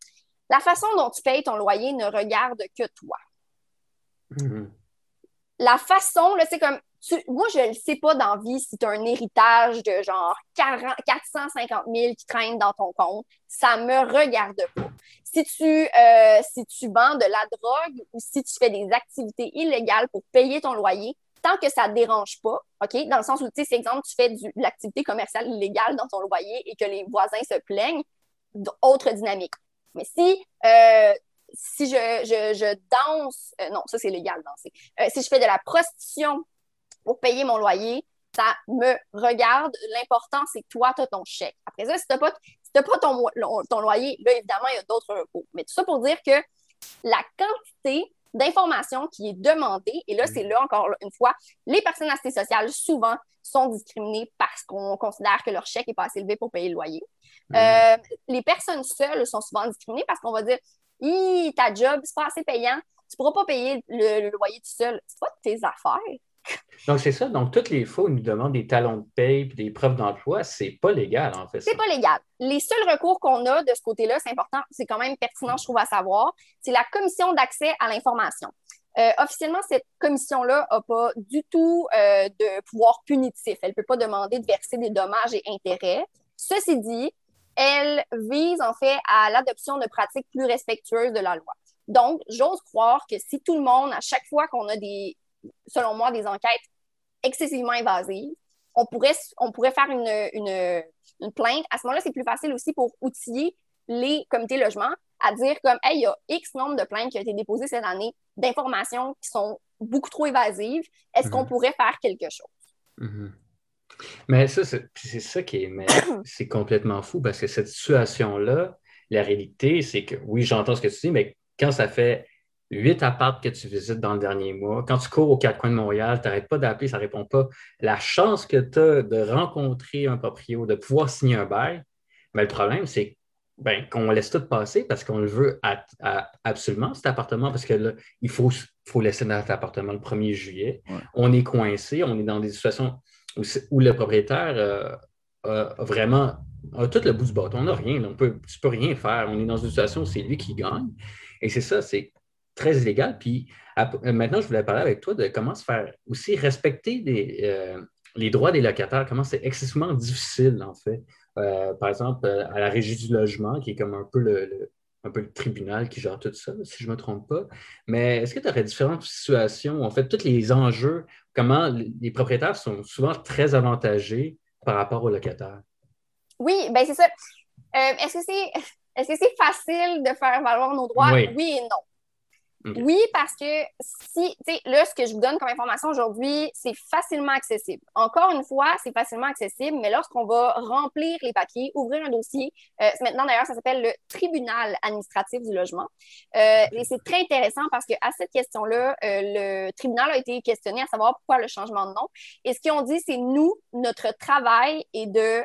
La façon dont tu payes ton loyer ne regarde que toi. Mm-hmm. La façon, c'est comme moi, je ne sais pas dans vie si tu as un héritage de genre 450 000 qui traîne dans ton compte. Ça me regarde pas. Si tu, euh, si tu vends de la drogue ou si tu fais des activités illégales pour payer ton loyer, tant que ça ne dérange pas, OK? Dans le sens où, tu sais, exemple, tu fais de l'activité commerciale illégale dans ton loyer et que les voisins se plaignent, autre dynamique. Mais si, euh, si je, je, je danse, euh, non, ça c'est légal danser. si je fais de la prostitution pour payer mon loyer, ça me regarde. L'important, c'est que toi, tu as ton chèque. Après ça, si tu n'as pas, pas ton, ton, loyer, là, évidemment, il y a d'autres recours. Mais tout ça pour dire que la quantité d'informations qui est demandée, et là, c'est là encore une fois, les personnes assez sociales, souvent, sont discriminées parce qu'on considère que leur chèque n'est pas assez élevé pour payer le loyer. Mm. Euh, les personnes seules sont souvent discriminées parce qu'on va dire ta job, c'est pas assez payant, tu ne pourras pas payer le, loyer tout seul. C'est pas tes affaires. Donc, c'est ça. Donc, toutes les fois où nous demandent des talons de paye et des preuves d'emploi, c'est pas légal, en fait. C'est pas légal. Les seuls recours qu'on a de ce côté-là, c'est important, c'est quand même pertinent, je trouve, à savoir, c'est la commission d'accès à l'information. Euh, officiellement, cette commission-là n'a pas du tout euh, de pouvoir punitif. Elle ne peut pas demander de verser des dommages et intérêts. Ceci dit, elle vise en fait à l'adoption de pratiques plus respectueuses de la loi. Donc, j'ose croire que si tout le monde, à chaque fois qu'on a des, selon moi, des enquêtes excessivement invasives. On pourrait, on pourrait faire une, plainte. À ce moment-là, c'est plus facile aussi pour outiller les comités logement à dire comme, hey, il y a X nombre de plaintes qui ont été déposées cette année d'informations qui sont beaucoup trop évasives. Est-ce qu'on mhm. pourrait faire quelque chose? Mhm. Mais ça, c'est ça qui est, [coughs] c'est complètement fou parce que cette situation-là, la réalité, c'est que oui, j'entends ce que tu dis, mais quand ça fait huit apparts que tu visites dans le dernier mois. Quand tu cours aux quatre coins de Montréal, tu n'arrêtes pas d'appeler, ça ne répond pas. La chance que tu as de rencontrer un proprio, de pouvoir signer un bail, mais le problème, c'est ben, qu'on laisse tout passer parce qu'on le veut absolument, cet appartement, parce que là, il faut, faut laisser notre appartement le 1er juillet. On est coincé, on est dans des situations où, le propriétaire euh, a vraiment a tout le bout du bâton. On n'a rien, on peut, tu ne peux rien faire. On est dans une situation où c'est lui qui gagne. Et c'est ça, c'est très illégal. Puis euh, maintenant, je voulais parler avec toi de comment se faire aussi respecter euh, les droits des locataires, comment c'est excessivement difficile, en fait. Euh, par exemple, à la régie du logement, qui est comme un peu le, un peu le tribunal qui gère tout ça, si je ne me trompe pas. Mais est-ce que tu aurais différentes situations, en fait, tous les enjeux, comment les propriétaires sont souvent très avantagés par rapport aux locataires? Oui, bien c'est ça. est-ce que c'est [laughs] est-ce que c'est facile de faire valoir nos droits? oui et non. Oui, parce que si, tu sais, là, ce que je vous donne comme information aujourd'hui, c'est facilement accessible. Encore une fois, c'est facilement accessible, mais lorsqu'on va remplir les papiers, ouvrir un dossier, euh, maintenant d'ailleurs, ça s'appelle le tribunal administratif du logement. Euh, et c'est très intéressant parce qu'à cette question-là, euh, le tribunal a été questionné à savoir pourquoi le changement de nom. Et ce qu'ils ont dit, c'est nous, notre travail est de,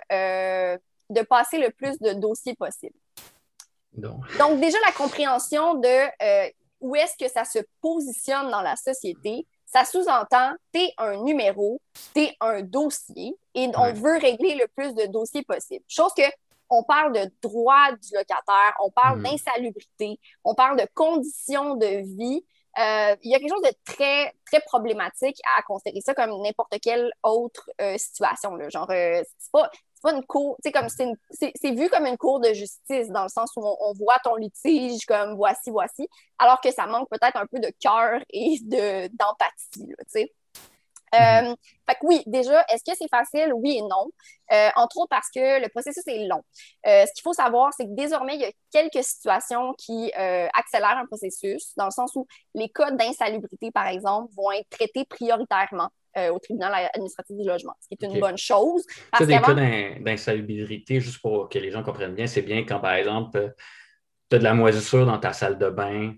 de passer le plus de dossiers possible. Donc. Donc, déjà, la compréhension de où est-ce que ça se positionne dans la société, ça sous-entend, tu es un numéro, tu es un dossier et on veut régler le plus de dossiers possible. Chose que on parle de droit du locataire, on parle hmm. d'insalubrité, on parle de conditions de vie. Euh, il y a quelque chose de très, très problématique à considérer ça comme n'importe quelle autre euh, situation. Là. Genre, euh, c'est pas, pas une cour, tu sais, comme c'est vu comme une cour de justice dans le sens où on, voit ton litige comme voici, voici, alors que ça manque peut-être un peu de cœur [laughs] et d'empathie, tu sais. Mm-hmm. Euh, fait que oui, déjà, est-ce que c'est facile? Oui et non. Euh, entre autres parce que le processus est long. Euh, ce qu'il faut savoir, c'est que désormais, il y a quelques situations qui accélèrent un processus, dans le sens où les cas d'insalubrité, par exemple, vont être traités prioritairement euh, au tribunal administratif du logement, ce qui est une bonne chose. C'est des cas d'insalubrité, juste pour que les gens comprennent bien, c'est bien quand, par exemple, tu as de la moisissure dans ta salle de bain,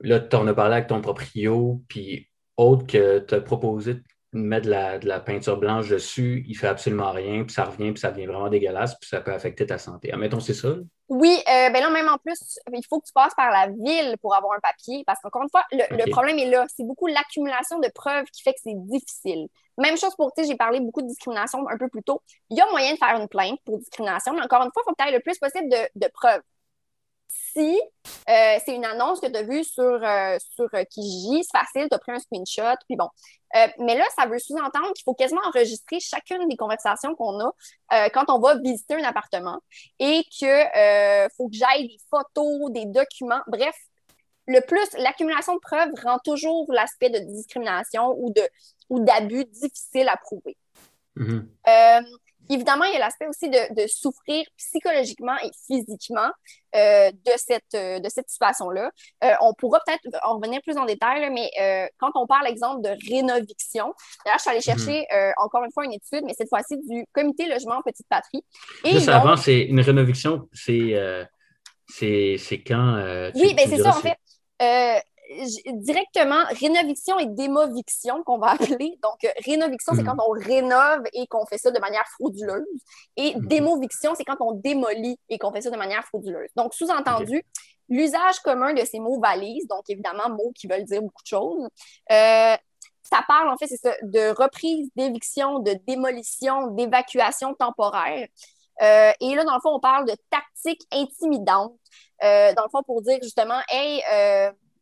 là, tu en as parlé avec ton proprio, puis autre que tu as proposé mettre de la, peinture blanche dessus, il fait absolument rien, puis ça revient, puis ça devient vraiment dégueulasse, puis ça peut affecter ta santé. Admettons, c'est ça? Oui, euh, ben là, même en plus, il faut que tu passes par la ville pour avoir un papier, parce qu'encore une fois, le, problème est là. C'est beaucoup l'accumulation de preuves qui fait que c'est difficile. Même chose pour, tu sais, j'ai parlé beaucoup de discrimination un peu plus tôt. Il y a moyen de faire une plainte pour discrimination, mais encore une fois, il faut que tu aies le plus possible de, preuves. Si euh, c'est une annonce que tu as vue sur, euh, sur euh, Kijiji, c'est facile, tu as pris un screenshot, puis bon. mais là, ça veut sous-entendre qu'il faut quasiment enregistrer chacune des conversations qu'on a quand on va visiter un appartement et que faut que j'aille des photos, des documents, bref. Le plus, l'accumulation de preuves rend toujours l'aspect de discrimination ou de ou d'abus difficile à prouver. Mm-hmm. Évidemment, il y a l'aspect aussi de, souffrir psychologiquement et physiquement euh, de cette, euh, de cette situation-là. Euh, on pourra peut-être en revenir plus en détail, mais quand on parle, exemple, de rénoviction, d'ailleurs, je suis allée mhm. chercher encore une fois une étude, mais cette fois-ci du Comité Logement Petite Patrie. Et Juste avant, c'est une rénoviction, c'est quand? oui, bien c'est ça, en fait directement rénoviction et démoviction qu'on va appeler. Donc, euh, rénoviction, c'est hmm. quand on rénove et qu'on fait ça de manière frauduleuse. Et hmm. démoviction, c'est quand on démolit et qu'on fait ça de manière frauduleuse. Donc, sous-entendu, l'usage commun de ces mots valise, donc évidemment, mots qui veulent dire beaucoup de choses. Euh, ça parle, en fait, c'est ça, de reprise, d'éviction, de démolition, d'évacuation temporaire. Euh, et là, dans le fond, on parle de tactique intimidante. dans le fond, pour dire justement, hey,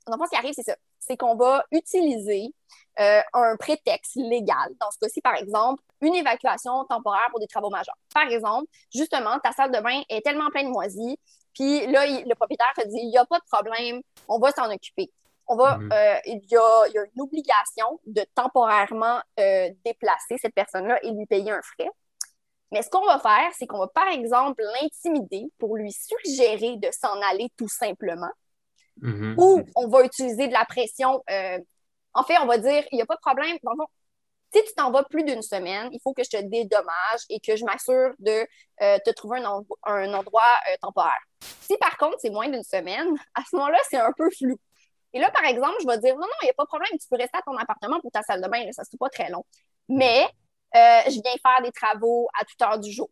dans le ce qui arrive, c'est ça. C'est qu'on va utiliser euh, un prétexte légal. Dans ce cas-ci, par exemple, une évacuation temporaire pour des travaux majeurs. Par exemple, justement, ta salle de bain est tellement pleine de moisis, puis là, le propriétaire te dit, il n'y a pas de problème, on va s'en occuper. On va, mhm. euh, il, y a, il, y a, une obligation de temporairement euh, déplacer cette personne-là et lui payer un frais. Mais ce qu'on va faire, c'est qu'on va, par exemple, l'intimider pour lui suggérer de s'en aller tout simplement. Mm-hmm. Ou on va utiliser de la pression. Euh, en fait, on va dire, il n'y a pas de problème. si tu t'en vas plus d'une semaine, il faut que je te dédommage et que je m'assure de euh, te trouver un, endroit euh, temporaire. Si par contre, c'est moins d'une semaine, à ce moment-là, c'est un peu flou. Et là, par exemple, je vais dire, non, non, il n'y a pas de problème, tu peux rester à ton appartement pour ta salle de bain, ça ne pas très long. Mais je viens faire des travaux à toute heure du jour.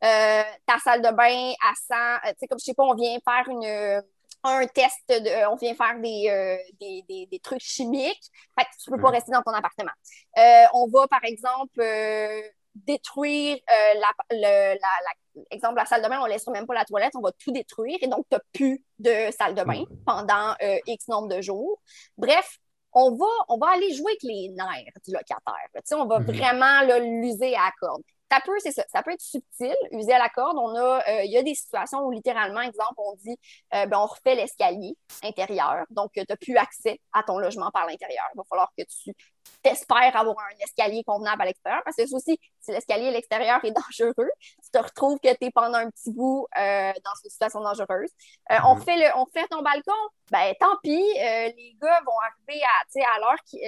ta salle de bain à 100, tu sais, comme je sais pas, on vient faire une un test, de, on vient faire des, euh, des, des, des, trucs chimiques. Fait que tu peux pas mm. rester dans ton appartement. Euh, on va, par exemple, euh, détruire la, le, la, exemple, la salle de bain, on laissera même pas la toilette, on va tout détruire et donc tu n'as plus de salle de bain mm. pendant X nombre de jours. Bref, on va, on va aller jouer avec les nerfs du locataire. on va mm-hmm. vraiment l'user à la corde. Ça peut, c'est ça, ça peut être subtil, usé à la corde. On a, euh, il y a des situations où littéralement, exemple, on dit, euh, ben, on refait l'escalier intérieur, donc tu n'as plus accès à ton logement par l'intérieur. Il va falloir que tu t'espères avoir un escalier convenable à l'extérieur, parce que aussi, si l'escalier à l'extérieur est [laughs] dangereux, tu te retrouves que tu es pendant un petit bout euh, dans une situation dangereuse. on, mm-hmm. fait le, on fait ton balcon, ben tant pis, les gars vont arriver à, à l'heure qui,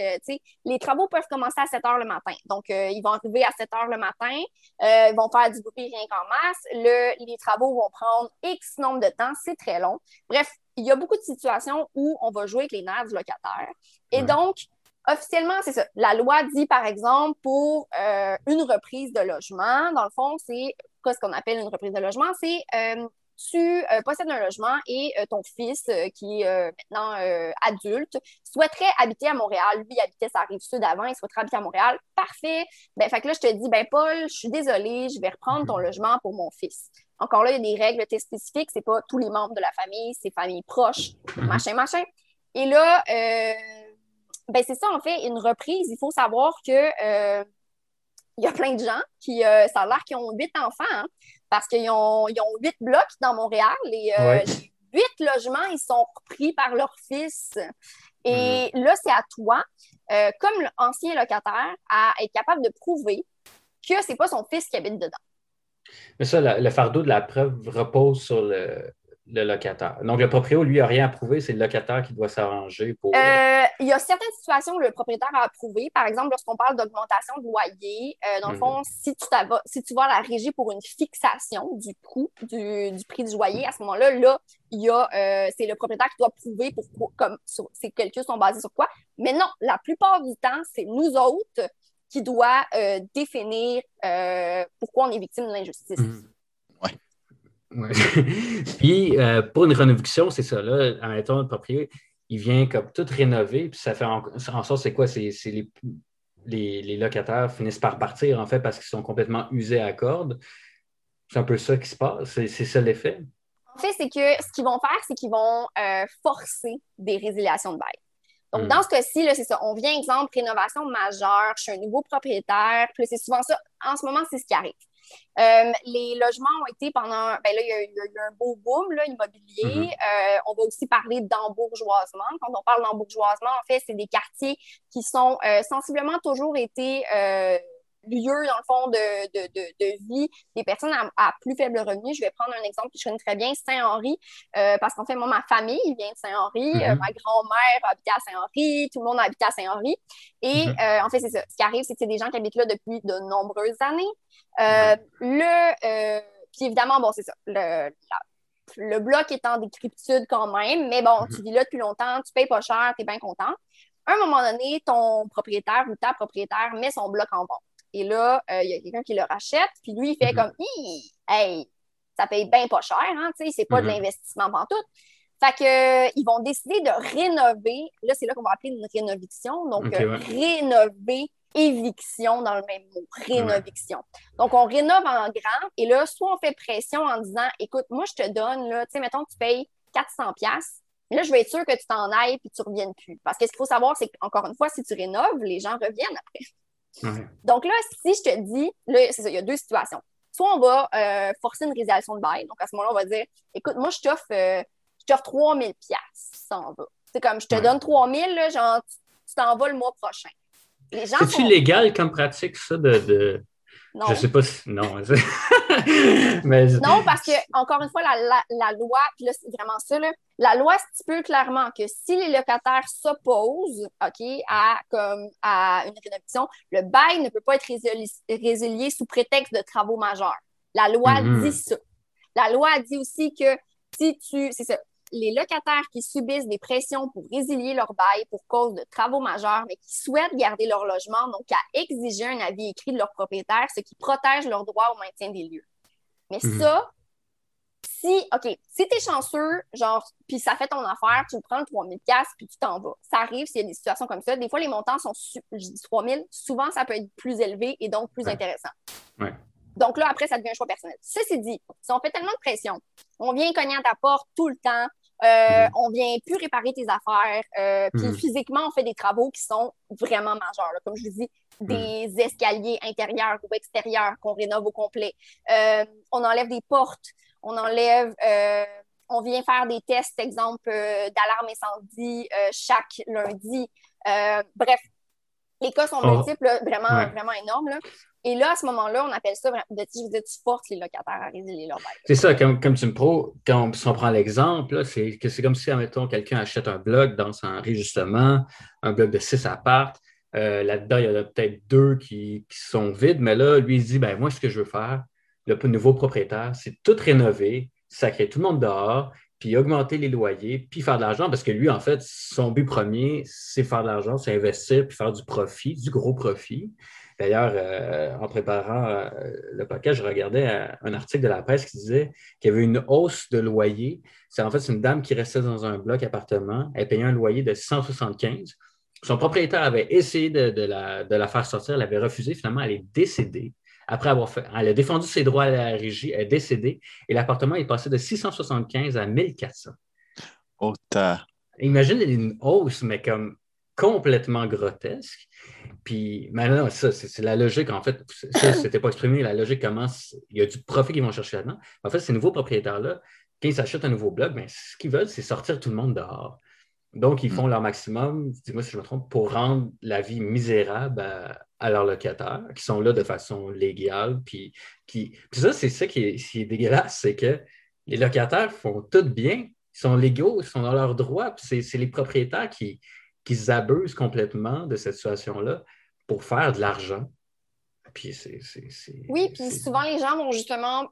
les travaux peuvent commencer à 7 heures le matin. Donc, ils vont arriver à 7 heures le matin. Euh, ils vont faire du bruit rien qu'en masse. Le, les travaux vont prendre X nombre de temps. C'est très long. Bref, il y a beaucoup de situations où on va jouer avec les nerfs du locataire. Et donc, officiellement, c'est ça. La loi dit, par exemple, pour euh, une reprise de logement, dans le fond, c'est quoi ce qu'on appelle une reprise de logement? C'est euh, tu euh, possèdes un logement et ton fils, qui est maintenant adulte, souhaiterait habiter à Montréal. Lui, il habitait sa rive sud avant, il souhaiterait habiter à Montréal. Parfait. Ben, fait que là, je te dis, ben Paul, je suis désolée, je vais reprendre ton mhm. logement pour mon fils. Encore là, il y a des règles très spécifiques, c'est pas tous les membres de la famille, c'est famille proche, mhm. machin, machin. Et là, ben c'est ça, en fait, une reprise, il faut savoir que il y a plein de gens qui, ça a l'air qu'ils ont huit enfants. Hein parce qu'ils ont, huit blocs dans Montréal et euh, huit logements, ils sont repris par leur fils. Et mm. là, c'est à toi, euh, comme ancien locataire, à être capable de prouver que c'est pas son fils qui habite dedans. Mais ça, le fardeau de la preuve repose sur le, le locataire. Donc, le propriétaire, lui, n'a rien à prouver, c'est le locataire qui doit s'arranger pour. Euh, il y a certaines situations où le propriétaire a approuvé. Par exemple, lorsqu'on parle d'augmentation de loyer, euh, dans le fond, mhm. si tu, vas, si tu vas à la régie pour une fixation du coût du, prix du loyer, à ce moment-là, là, il y a, euh, c'est le propriétaire qui doit prouver pour, comme ces calculs sont basés sur quoi? Mais non, la plupart du temps, c'est nous autres qui doit définir pourquoi on est victime de l'injustice. [laughs] Puis euh, pour une rénovation, c'est ça. Là, admettons, le propriétaire, il vient comme tout rénover, puis ça fait en, sorte, c'est quoi? C'est les, les, locataires finissent par partir, en fait, parce qu'ils sont complètement usés à corde. C'est un peu ça qui se passe. C'est ça l'effet? En fait, c'est que ce qu'ils vont faire, c'est qu'ils vont euh, forcer des résiliations de bail. Donc, Mm. dans ce cas-ci, là, c'est ça. On vient, exemple, rénovation majeure, je suis un nouveau propriétaire, puis là, c'est souvent ça. En ce moment, c'est ce qui arrive. Euh, les logements ont été pendant. Ben là, il y, a, il y a eu un beau boom là, immobilier. Mhm. Euh, on va aussi parler d'embourgeoisement. Quand on parle d'embourgeoisement, en fait, c'est des quartiers qui sont euh, sensiblement toujours été lieux, dans le fond, de, de, de, de vie des personnes à, à plus faible revenu. Je vais prendre un exemple que je connais très bien, Saint-Henri, euh, parce qu'en fait, moi, ma famille vient de Saint-Henri. Mhm. Euh, ma grand-mère habitait à Saint-Henri. Tout le monde habite à Saint-Henri. Et Mhm. euh, en fait, c'est ça. Ce qui arrive, c'est que c'est des gens qui habitent là depuis de nombreuses années. Euh, Le, puis évidemment, bon, c'est ça. Le, la- le bloc est en décryptude quand même, mais bon, tu vis là depuis longtemps, tu payes pas cher, tu es bien content. À un moment donné, ton propriétaire ou ta propriétaire met son bloc en vente. Et là, euh, il y a quelqu'un qui le rachète, puis lui, il fait Mhm. comme Hey, ça paye bien pas cher, hein, tu sais, c'est pas de Mhm. l'investissement pantoute. Fait que, euh, ils vont décider de rénover. Là, c'est là qu'on va appeler une rénoviction. Donc, euh, ouais. rénover, éviction dans le même mot, rénoviction. Donc, on rénove en grand et là, soit on fait pression en disant Écoute, moi, je te donne, là, tu sais, mettons, tu payes 400$. piastres. Mais là, je vais être sûre que tu t'en ailles puis tu ne reviennes plus. Parce que ce qu'il faut savoir, c'est qu'encore une fois, si tu rénoves, les gens reviennent après. Ouais. Donc là, si je te dis, là, c'est ça, il y a deux situations. Soit on va euh, forcer une résiliation de bail. Donc à ce moment-là, on va dire écoute, moi, je t'offre euh, je t'offre 3000 pièces ça en va. C'est comme je te Ouais. donne 3000 là, genre tu t'en vas le mois prochain. C'est-tu sont... légal comme pratique, ça, de. de... Non. Je sais pas si. Non. Mais. [laughs] Non, parce que, encore une fois, la, la, la loi, puis là, c'est vraiment ça, là, la loi stipule clairement que si les locataires s'opposent, OK, à, comme, à une rénovation, le bail ne peut pas être résili- résilié sous prétexte de travaux majeurs. La loi Mhm. dit ça. La loi dit aussi que si tu, c'est ça, les locataires qui subissent des pressions pour résilier leur bail pour cause de travaux majeurs, mais qui souhaitent garder leur logement, donc à exiger un avis écrit de leur propriétaire, ce qui protège leur droit au maintien des lieux. Mais Mhm. ça, si, OK, si t'es chanceux, genre, puis ça fait ton affaire, tu prends le 3000 pièces puis tu t'en vas. Ça arrive s'il y a des situations comme ça. Des fois, les montants sont, je dis 3000, souvent, ça peut être plus élevé et donc plus Ouais. intéressant. Ouais. Donc là, après, ça devient un choix personnel. Ceci dit, si on fait tellement de pression, on vient cogner à ta porte tout le temps, euh, Mhm. on vient plus réparer tes affaires, euh, puis Mhm. physiquement, on fait des travaux qui sont vraiment majeurs. là. Comme je vous dis, des escaliers intérieurs ou extérieurs qu'on rénove au complet. Euh, on enlève des portes, on enlève, euh, on vient faire des tests, exemple, euh, d'alarme incendie euh, chaque lundi. Euh, bref, les cas sont Oh. multiples, là, vraiment, Ouais. vraiment énormes. là. Et là, à ce moment-là, on appelle ça, vra- de, je tu forces les locataires à résilier leur bail. C'est ça, comme, comme tu me pro, quand on, si on prend l'exemple, c'est comme si, admettons, quelqu'un achète un bloc dans son enregistrement, un bloc de six appartes. Euh, Là-dedans, il y en a peut-être deux qui, qui sont vides, mais là, lui, il dit ben moi, ce que je veux faire, le nouveau propriétaire, c'est tout rénover, sacrer tout le monde dehors, puis augmenter les loyers, puis faire de l'argent, parce que lui, en fait, son but premier, c'est faire de l'argent, c'est investir, puis faire du profit, du gros profit. D'ailleurs, euh, en préparant euh, le podcast, je regardais euh, un article de la presse qui disait qu'il y avait une hausse de loyer. C'est en fait une dame qui restait dans un bloc appartement. Elle payait un loyer de 175. Son propriétaire avait essayé de, de la, de la faire sortir. Elle avait refusé. Finalement, elle est décédée. Après avoir fait, elle a défendu ses droits à la régie. Elle est décédée. Et l'appartement est passé de 675 à 1400. Autant. Imagine une hausse, mais comme complètement grotesque. Puis maintenant, ça, c'est la logique, en fait, ça, [coughs] c'était pas exprimé, la logique commence, il y a du profit qu'ils vont chercher là-dedans. En fait, ces nouveaux propriétaires-là, quand ils s'achètent un nouveau bloc, ben, ce qu'ils veulent, c'est sortir tout le monde dehors. Donc, ils font leur maximum, dis-moi si je me trompe, pour rendre la vie misérable à, à leurs locataires, qui sont là de façon légale. Puis, qui... puis ça, c'est ça qui est, qui est dégueulasse, c'est que les locataires font tout bien, ils sont légaux, ils sont dans leurs droits, puis c'est les propriétaires qui, qui s'abusent complètement de cette situation-là pour faire de l'argent. Puis c'est. c'est- c'est- Oui, puis souvent, les gens vont justement.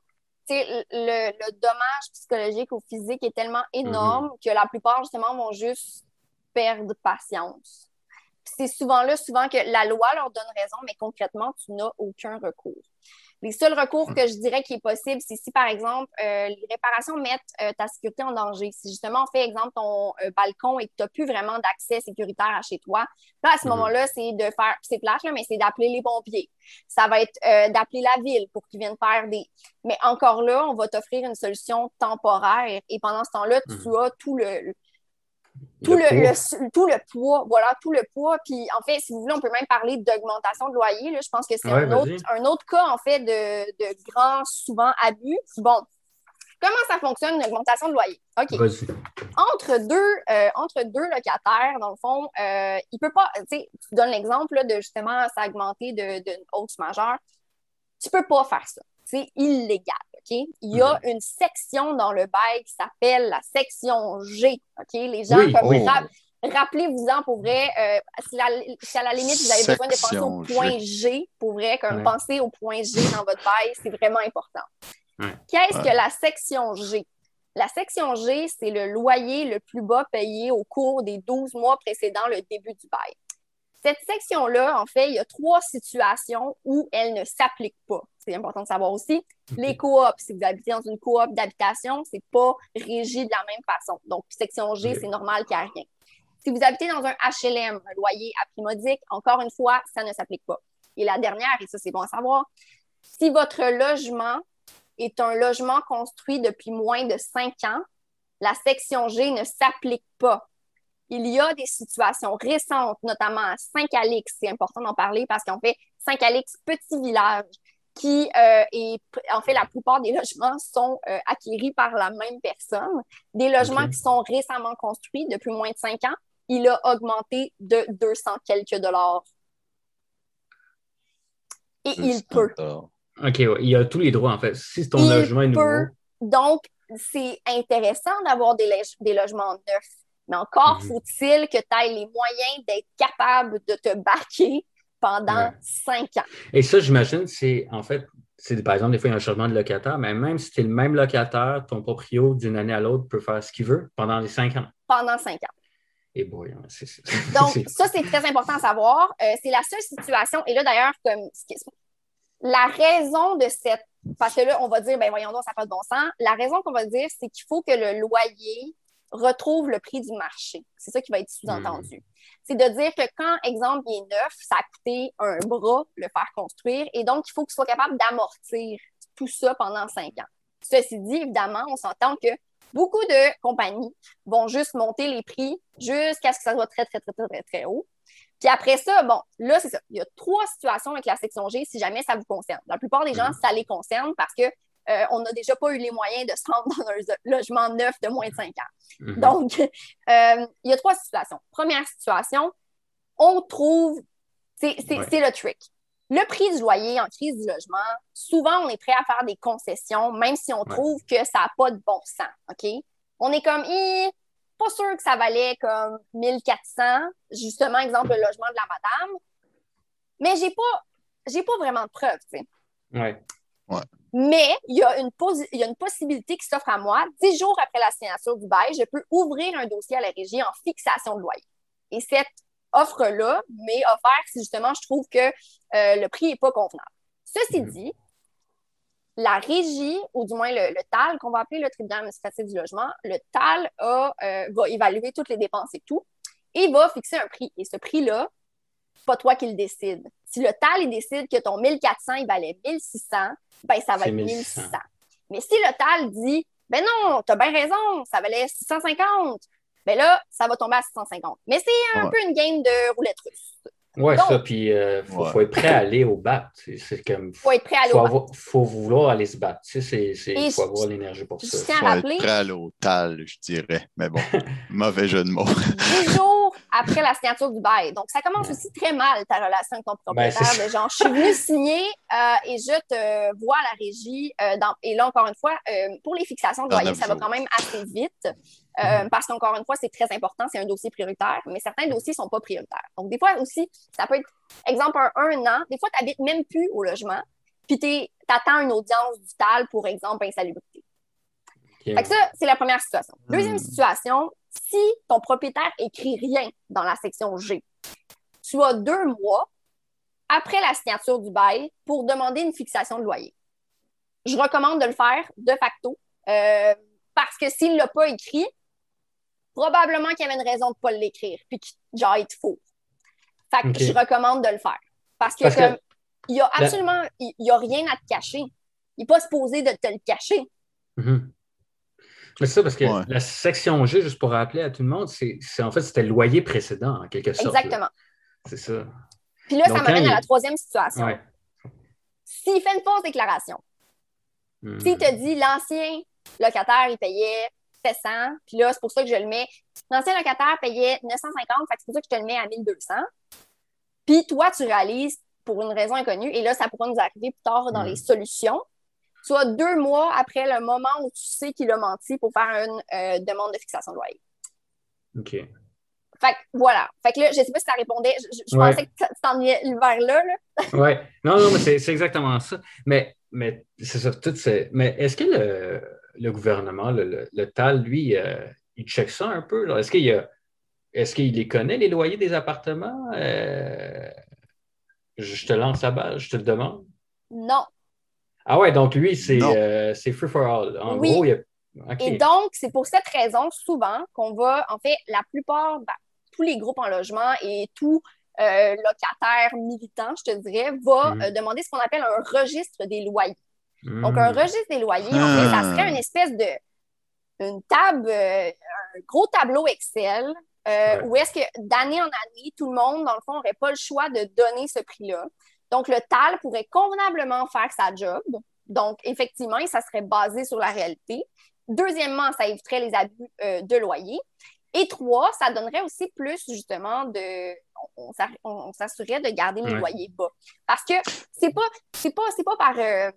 tu sais, Le, le dommage psychologique ou physique est tellement énorme que la plupart, justement, vont juste perdre patience. Puis c'est souvent là, souvent que la loi leur donne raison, mais concrètement, tu n'as aucun recours. Les seuls recours que je dirais qui est possible, c'est si, par exemple, euh, les réparations mettent euh, ta sécurité en danger. Si justement, on fait, exemple, ton euh, balcon et que tu n'as plus vraiment d'accès sécuritaire à chez toi, là, à ce Mhm. moment-là, c'est de faire, c'est plate, là, mais c'est d'appeler les pompiers. Ça va être euh, d'appeler la ville pour qu'ils viennent faire des... Mais encore là, on va t'offrir une solution temporaire et pendant ce temps-là, tu Mhm. as tout le, le- tout Le le, poids. le- tout le poids, voilà, tout le poids. Puis en fait, si vous voulez, on peut même parler d'augmentation de loyer. Là. Je pense que c'est Ouais, un, autre, un autre cas, en fait, de, de grand, souvent abus. Bon, comment ça fonctionne, une augmentation de loyer? OK. Entre deux, euh, entre deux locataires, dans le fond, euh, il peut pas, tu sais, tu donnes l'exemple de justement, augmenté de- d'une hausse majeure. Tu peux pas faire ça. C'est illégal, OK? Il y a une section dans le bail qui s'appelle la section G, OK? Les gens, Oui, comme oui. rap- rappelez-vous-en pour vrai, euh, si, la- si à la limite vous avez besoin de penser au point G, pour vrai, comme penser au point G dans votre bail, c'est vraiment important. Qu'est-ce que la section G? La section G, c'est le loyer le plus bas payé au cours des 12 mois précédant le début du bail. Cette section-là, en fait, il y a trois situations où elle ne s'applique pas. C'est important de savoir aussi. Les coops, si vous habitez dans une coop d'habitation, c'est pas régi de la même façon. Donc, section G, c'est normal qu'il n'y a rien. Si vous habitez dans un HLM, un loyer à prix modique, encore une fois, ça ne s'applique pas. Et la dernière, et ça c'est bon à savoir, si votre logement est un logement construit depuis moins de cinq ans, la section G ne s'applique pas. Il y a des situations récentes, notamment à Saint-Calix, c'est important d'en parler parce qu'en fait, Saint-Calix, petit village, qui euh, est, en fait, la plupart des logements sont euh, acquéris par la même personne. Des logements qui sont récemment construits depuis moins de cinq ans, il a augmenté de 200 quelques dollars. Et il peut. OK, ouais. il a tous les droits, en fait. Si ton Il logement est nouveau. peut. Donc, c'est intéressant d'avoir des logements neufs. Mais encore Mhm. faut-il que tu aies les moyens d'être capable de te baquer pendant Ouais. cinq ans. Et ça, j'imagine, c'est en fait, c'est par exemple, des fois, il y a un changement de locataire, mais même si tu es le même locataire, ton proprio d'une année à l'autre peut faire ce qu'il veut pendant les cinq ans. Pendant cinq ans. Et boy, hein, c'est c'est- [laughs] Donc, ça, c'est très important à savoir. Euh, c'est la seule situation. Et là, d'ailleurs, comme la raison de cette. Parce que là, on va dire, ben voyons donc, ça n'a pas de bon sens. La raison qu'on va dire, c'est qu'il faut que le loyer retrouve le prix du marché. C'est ça qui va être sous-entendu. C'est de dire que quand, exemple, il est neuf, ça a coûté un bras le faire construire. Et donc, il faut qu'il soit capable d'amortir tout ça pendant cinq ans. Ceci dit, évidemment, on s'entend que beaucoup de compagnies vont juste monter les prix jusqu'à ce que ça soit très, très, très, très, très, très haut. Puis après ça, bon, là, c'est ça. Il y a trois situations avec la section G si jamais ça vous concerne. La plupart des gens, Mhm. ça les concerne parce que euh, on n'a déjà pas eu les moyens de se rendre dans un [laughs] logement neuf de moins de cinq ans. Mhm. Donc, [laughs] euh, il y a trois situations. Première situation, on trouve, c'est c'est- Ouais. c'est le trick. Le prix du loyer en crise du logement, souvent, on est prêt à faire des concessions, même si on Ouais. trouve que ça n'a pas de bon sens. OK? On est comme, pas sûr que ça valait comme 1400, justement, exemple, le logement de la madame. Mais j'ai pas, j'ai pas vraiment de preuves, tu sais. Ouais. Mais il y, a une il y a une possibilité qui s'offre à moi. Dix jours après la signature du bail, je peux ouvrir un dossier à la régie en fixation de loyer. Et cette offre-là m'est offerte si justement je trouve que euh, le prix n'est pas convenable. Ceci Mhm. dit, la régie, ou du moins le, le TAL, qu'on va appeler le tribunal administratif du logement, le TAL a, euh, va évaluer toutes les dépenses et tout, et va fixer un prix. Et ce prix-là, pas toi qui le décide. Si le TAL il décide que ton 1400 il valait 1600, ben ça va être 1600. 1600. Mais si le TAL dit, ben non, t'as bien raison, ça valait 650, ben là, ça va tomber à 650. Mais c'est un Ouais. peu une game de roulette russe. Ouais, Donc- ça, puis il faut, Ouais. faut être prêt à aller au bat. C'est comme. Faut être prêt à aller faut, au avoir- faut vouloir aller se battre. Tu sais, c'est- c'est- Et il faut je- avoir l'énergie pour je ça. tiens à Faut être prêt à l'hôtel, je dirais. Mais bon, [laughs] mauvais jeu de mots. Après la signature du bail. Donc, ça commence aussi très mal, ta relation avec ton Ben, propriétaire. de genre, je suis venue signer euh, et je te vois à la régie. euh, dans- et là, encore une fois, euh, pour les fixations de loyer, ça va quand même assez vite. euh, Parce qu'encore une fois, c'est très important, c'est un dossier prioritaire, mais certains dossiers ne sont pas prioritaires. Donc, des fois aussi, ça peut être, exemple, un, un an. Des fois, tu n'habites même plus au logement, puis tu attends une audience du TAL pour, exemple, insalubrité. Fait que ça, c'est la première situation. Deuxième Hmm. situation, si ton propriétaire écrit rien dans la section G, tu as deux mois après la signature du bail pour demander une fixation de loyer. Je recommande de le faire de facto euh, parce que s'il ne l'a pas écrit, probablement qu'il y avait une raison de ne pas l'écrire, puis qu'il genre, il te faut. Fait que je recommande de le faire. Parce que, Parce que- comme, il y a absolument il y a rien à te cacher. Il n'est pas supposé de te le cacher. Mhm. Mais c'est ça, parce que Ouais. la section G, juste pour rappeler à tout le monde, c'est c'est- en fait, c'était le loyer précédent, en quelque sorte. là. Exactement. C'est ça. Puis là, Donc, ça m'amène il- à la troisième situation. Ouais. S'il fait une fausse déclaration, Mhm. s'il te dit l'ancien locataire, il payait 700, puis là, c'est pour ça que je le mets. L'ancien locataire payait 950, fait que c'est pour ça que je te le mets à 1200. Puis toi, tu réalises pour une raison inconnue, et là, ça pourra nous arriver plus tard dans Mhm. les solutions. Soit deux mois après le moment où tu sais qu'il a menti pour faire une euh, demande de fixation de loyer. OK. Fait que voilà. Fait que là, je sais pas si ça répondait. Je, je- Ouais. pensais que tu t'en vers là, là. [laughs] Ouais. Non, non, mais c'est exactement ça. Mais, mais c'est ça, tout c'est. Mais est-ce que le, le gouvernement, le, le, le TAL, lui, euh, il check ça un peu? Est-ce qu'il a- est-ce qu'il les connaît, les loyers des appartements? Euh, je je te lance la balle, je te le demande. Non. Ah ouais, donc lui, c'est euh, c'est free for all. En Oui. gros, il y a. Et donc, c'est pour cette raison, souvent, qu'on va, en fait, la plupart, ben, tous les groupes en logement et tout euh, locataire militant, je te dirais, va Mhm. euh, demander ce qu'on appelle un registre des loyers. Hmm. Donc, un registre des loyers, en fait, ça serait une espèce de une table, euh, un gros tableau Excel, euh, Ouais. où est-ce que d'année en année, tout le monde, dans le fond, n'aurait pas le choix de donner ce prix-là. Donc, le TAL pourrait convenablement faire sa job. Donc, effectivement, ça serait basé sur la réalité. Deuxièmement, ça éviterait les abus euh, de loyer. Et trois, ça donnerait aussi plus, justement, de. On, on on- s'assurerait de garder les Ouais. loyers bas. Parce que c'est pas, c'est pas, c'est pas par. euh,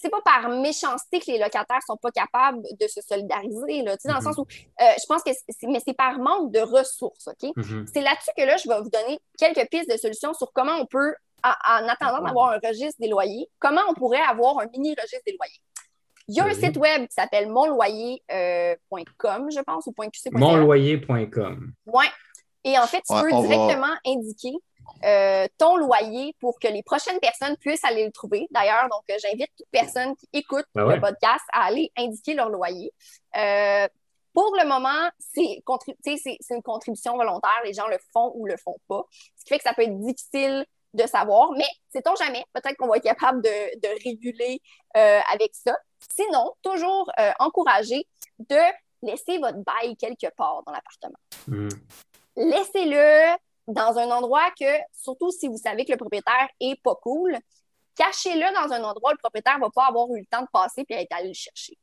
c'est pas par méchanceté que les locataires sont pas capables de se solidariser, là, tu sais, dans le sens où euh, je pense que c'est, mais c'est par manque de ressources, OK? Mhm. C'est là-dessus que là, je vais vous donner quelques pistes de solutions sur comment on peut, en, en attendant d'avoir un registre des loyers, comment on pourrait avoir un mini registre des loyers? Il y a un site web qui s'appelle monloyer.com, je pense, ou .qc.ca. Monloyer.com. Ouais. Et en fait, tu Ouais, peux va- directement indiquer euh, ton loyer pour que les prochaines personnes puissent aller le trouver. D'ailleurs, donc, euh, j'invite toute personne qui écoute Ben ouais. le podcast à aller indiquer leur loyer. Euh, pour le moment, c'est une contribution volontaire. Les gens le font ou le font pas. Ce qui fait que ça peut être difficile de savoir, mais sait-on jamais, peut-être qu'on va être capable de, de réguler euh, avec ça. Sinon, toujours euh, encourager de laisser votre bail quelque part dans l'appartement Mhm. laissez-le dans un endroit que, surtout si vous savez que le propriétaire est pas cool, cachez-le dans un endroit où le propriétaire va pas avoir eu le temps de passer puis être allé le chercher.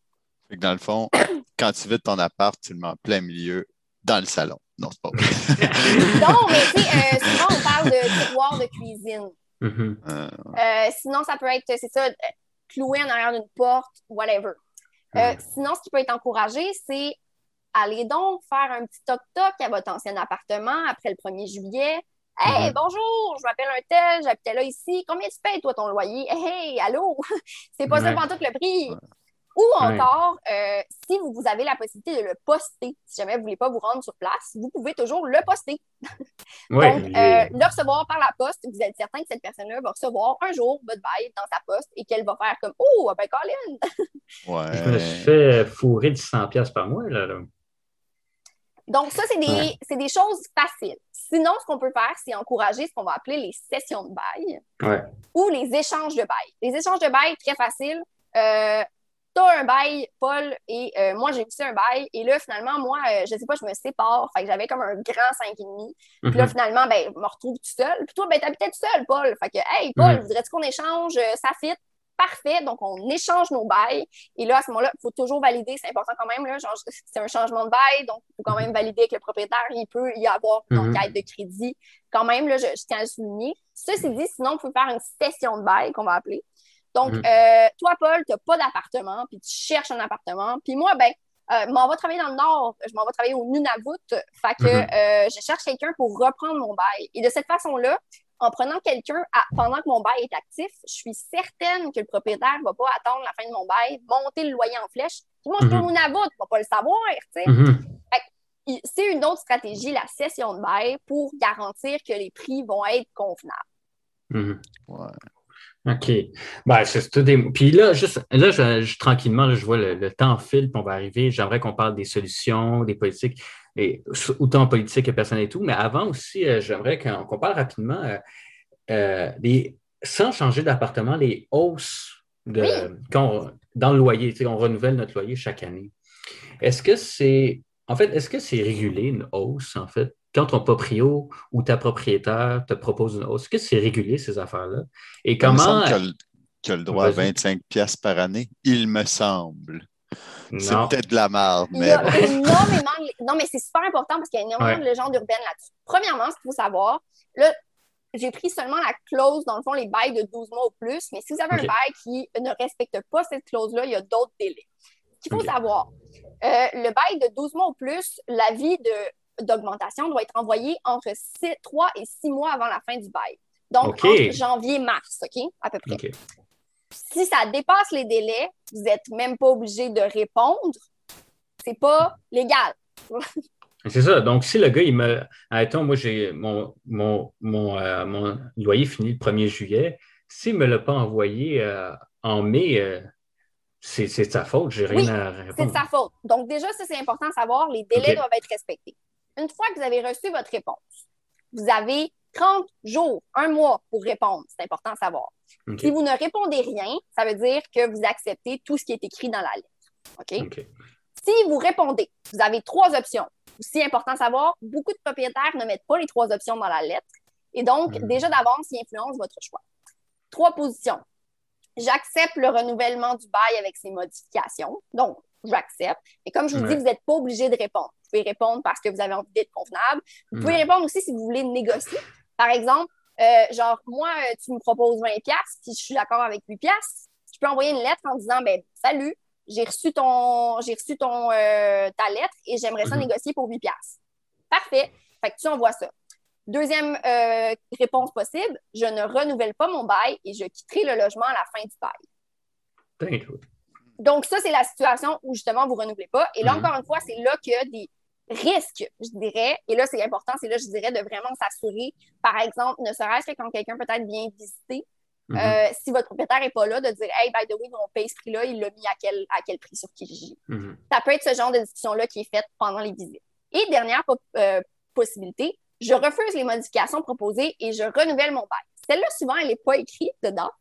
Dans le fond, [coughs] quand tu vides ton appart, tu le mets en plein milieu dans le salon. Non, c'est pas vrai. [laughs] Non, mais tu sais, euh, souvent on parle de tiroir de cuisine. Mhm. Euh, Euh, sinon, ça peut être, c'est ça, cloué en arrière d'une porte, whatever. Euh. Sinon, ce qui peut être encouragé, c'est aller donc faire un petit toc-toc à votre ancien appartement après le 1er juillet. Hey, Mhm. bonjour, je m'appelle un tel, j'habitais là ici. Combien tu payes, toi, ton loyer? Hey, allô? [laughs] C'est pas ça Ouais. pendant tout le prix. Ou Ouais. encore, euh, si vous, vous avez la possibilité de le poster, si jamais vous voulez pas vous rendre sur place, vous pouvez toujours le poster. [laughs] Ouais, Donc, euh, le recevoir par la poste, vous êtes certain que cette personne-là va recevoir un jour votre bail dans sa poste et qu'elle va faire comme Oh, ben Colin! [laughs] je me suis ouais. fait fourrer de 100$ piastres par mois. Là, là. Donc, ça, c'est des, Ouais. c'est des choses faciles. Sinon, ce qu'on peut faire, c'est encourager ce qu'on va appeler les sessions de bail Ouais. ou les échanges de bail. Les échanges de bail, très facile. Euh, tu as un bail, Paul, et euh, moi, j'ai aussi un bail. Et là, finalement, moi, euh, je sais pas, je me sépare. Fait que j'avais comme un grand 5,5. Puis là, Mhm. finalement, ben, je me retrouve tout seul. Puis toi, ben, t'habitais tout seul, Paul. Fait que, hey, Paul, Mhm. voudrais-tu qu'on échange? Euh, Ça fit? Parfait. Donc, on échange nos bails. Et là, à ce moment-là, il faut toujours valider. C'est important quand même. Là, [laughs] c'est un changement de bail. Donc, il faut quand même valider avec le propriétaire. Il peut y avoir une Mhm. enquête de crédit. Quand même, là, je, je tiens à le souligner. Ceci dit, sinon, on peut faire une session de bail qu'on va appeler. Donc, Mhm. euh, toi, Paul, tu n'as pas d'appartement, puis tu cherches un appartement. Puis moi, ben, euh, m'en va travailler dans le Nord, je m'en vais travailler au Nunavut. Fait que Mhm. euh, je cherche quelqu'un pour reprendre mon bail. Et de cette façon-là, en prenant quelqu'un pendant que mon bail est actif, je suis certaine que le propriétaire ne va pas attendre la fin de mon bail, monter le loyer en flèche. Puis moi, je suis au. Nunavut, il ne va pas le savoir, tu sais. Mhm. Il- C'est une autre stratégie, la session de bail, pour garantir que les prix vont être convenables. Mhm. Ouais. OK. Ben, c'est tout des... Puis là, juste, là, je, je- tranquillement, là, je vois le, le temps file, puis on va arriver. J'aimerais qu'on parle des solutions, des politiques, et, autant politique que personnel et tout. Mais avant aussi, euh, j'aimerais qu'on parle rapidement euh, euh, des, sans changer d'appartement, les hausses de, Oui. quand on- dans le loyer. On renouvelle notre loyer chaque année. Est-ce que c'est. En fait, est-ce que c'est régulé une hausse, en fait? Quand ton proprio ou ta propriétaire te propose une hausse, est-ce que c'est régulé ces affaires-là? Et Il me comment. semble qu'il a le- droit à Vas-y. 25 pièces par année. Il me semble. C'est peut-être de la merde, Il y mais a bon. énormément de... Non, mais c'est super important parce qu'il y a énormément Ouais. de légendes urbaines là-dessus. Premièrement, ce qu'il faut savoir, là, j'ai pris seulement la clause, dans le fond, les bails de 12 mois ou plus, mais si vous avez un bail qui ne respecte pas cette clause-là, il y a d'autres délais. Ce qu'il faut savoir, euh, le bail de 12 mois ou plus, l'avis de- d'augmentation doit être envoyé entre 3 et 6 mois avant la fin du bail. Donc, entre janvier et mars, OK, à peu près. Si ça dépasse les délais, vous n'êtes même pas obligé de répondre. C'est pas légal. [laughs] C'est ça. Donc, si le gars, il me. Attends, moi, j'ai mon, mon, mon, euh, mon loyer fini le 1er juillet. S'il ne me l'a pas envoyé euh, en mai, euh, c'est c'est de sa faute. J'ai rien Oui, à C'est répondre. de sa faute. Donc, déjà, ça, c'est important de savoir. Les délais doivent être respectés. Une fois que vous avez reçu votre réponse, vous avez 30 jours, un mois pour répondre. C'est important de savoir. Si vous ne répondez rien, ça veut dire que vous acceptez tout ce qui est écrit dans la lettre. OK? Si vous répondez, vous avez trois options. Aussi important de savoir, beaucoup de propriétaires ne mettent pas les trois options dans la lettre. Et donc, Mhm. déjà d'avance, ils influencent votre choix. Trois positions. J'accepte le renouvellement du bail avec ses modifications. Donc, j'accepte. Et comme je vous Ouais. dis, vous n'êtes pas obligé de répondre. Vous pouvez répondre parce que vous avez envie d'être convenable. Vous pouvez Ouais. répondre aussi si vous voulez négocier. Par exemple, euh, genre, moi, euh, tu me proposes 20 pièces puis je suis d'accord avec 8 pièces. Je peux envoyer une lettre en disant, ben, salut, j'ai reçu ton, j'ai reçu ton, euh, ta lettre et j'aimerais ça Mhm. négocier pour 8 pièces. Parfait. Fait que tu envoies ça. Deuxième euh, réponse possible, je ne renouvelle pas mon bail et je quitterai le logement à la fin du bail. Donc, ça, c'est la situation où justement vous ne renouvelez pas. Et là, Mhm. encore une fois, c'est là qu'il y a des risques, je dirais. Et là, c'est important, c'est là, je dirais, de vraiment s'assurer, par exemple, ne serait-ce que quand quelqu'un peut-être vient visiter, Mhm. euh, si votre propriétaire n'est pas là, de dire Hey, by the way, on paye ce prix-là, il l'a mis à quel, à quel prix sur Kijiji. Mhm. Ça peut être ce genre de discussion-là qui est faite pendant les visites. Et dernière euh, possibilité, je refuse les modifications proposées et je renouvelle mon bail. Celle-là, souvent, elle n'est pas écrite dedans.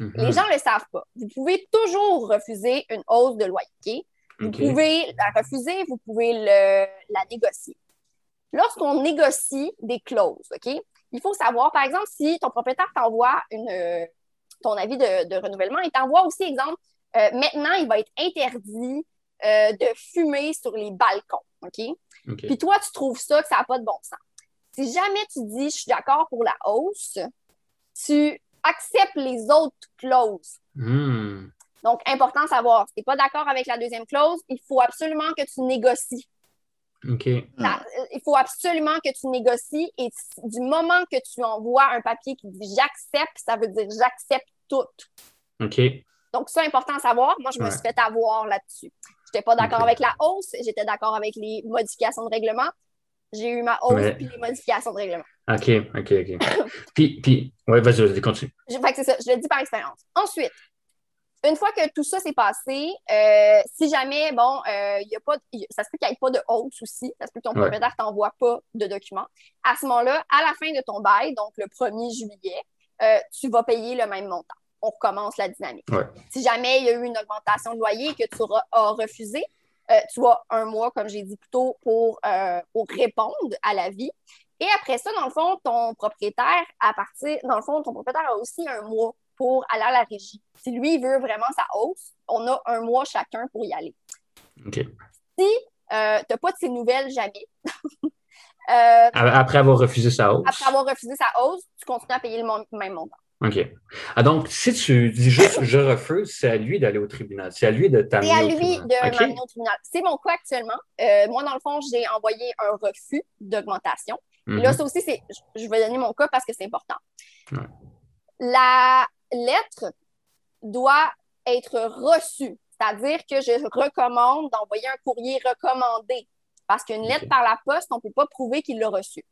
Mhm. Les gens ne le savent pas. Vous pouvez toujours refuser une hausse de loyer. Vous pouvez la refuser, vous pouvez le- la négocier. Lorsqu'on négocie des clauses, OK? Il faut savoir, par exemple, si ton propriétaire t'envoie une, euh, ton avis de, de renouvellement, il t'envoie aussi, exemple, euh, maintenant, il va être interdit euh, de fumer sur les balcons, OK? OK. Puis toi, tu trouves ça que ça n'a pas de bon sens. Si jamais tu dis je suis d'accord pour la hausse, tu acceptes les autres clauses. Hmm. Donc, important de savoir, si tu n'es pas d'accord avec la deuxième clause, il faut absolument que tu négocies. OK. Ça- euh, il faut absolument que tu négocies et du moment que tu envoies un papier qui dit j'accepte, ça veut dire j'accepte tout. OK. Donc, ça, important à savoir. Moi, je me suis fait avoir là-dessus. Je n'étais pas d'accord avec la hausse, j'étais d'accord avec les modifications de règlement. J'ai eu ma hausse puis les modifications de règlement. OK, OK, OK. [coughs] puis, puis, ouais, vas-y, vas-y, continue. Je, fait que c'est ça, je le dis par expérience. Ensuite, une fois que tout ça s'est passé, euh, si jamais, bon, euh, il y a pas, il- ça se peut qu'il n'y ait pas de hausse aussi, ça se peut que ton Ouais. propriétaire ne t'envoie pas de documents. À ce moment-là, à la fin de ton bail, donc le 1er juillet, euh, tu vas payer le même montant. On recommence la dynamique. Ouais. Si jamais il y a eu une augmentation de loyer que tu as refusé, euh, tu as un mois, comme j'ai dit plus tôt, pour, pour répondre à l'avis. Et après ça, dans le fond, ton propriétaire, à partir, dans le fond, ton propriétaire a aussi un mois pour aller à la régie. Si lui il veut vraiment sa hausse, on a un mois chacun pour y aller. OK. Si euh, tu n'as pas de ces nouvelles jamais, [laughs] euh, Après avoir refusé sa hausse. après avoir refusé sa hausse, tu continues à payer le même montant. OK. Ah, donc, si tu dis juste je refuse, c'est à lui d'aller au tribunal. C'est à lui de t'amener C'est à lui de m'amener au tribunal. C'est mon cas actuellement. Euh, moi, dans le fond, j'ai envoyé un refus d'augmentation. Mhm. Là, ça aussi, c'est, je- vais donner mon cas parce que c'est important. Ouais. La lettre doit être reçue, c'est-à-dire que je recommande d'envoyer un courrier recommandé parce qu'une lettre par la poste, on ne peut pas prouver qu'il l'a reçu.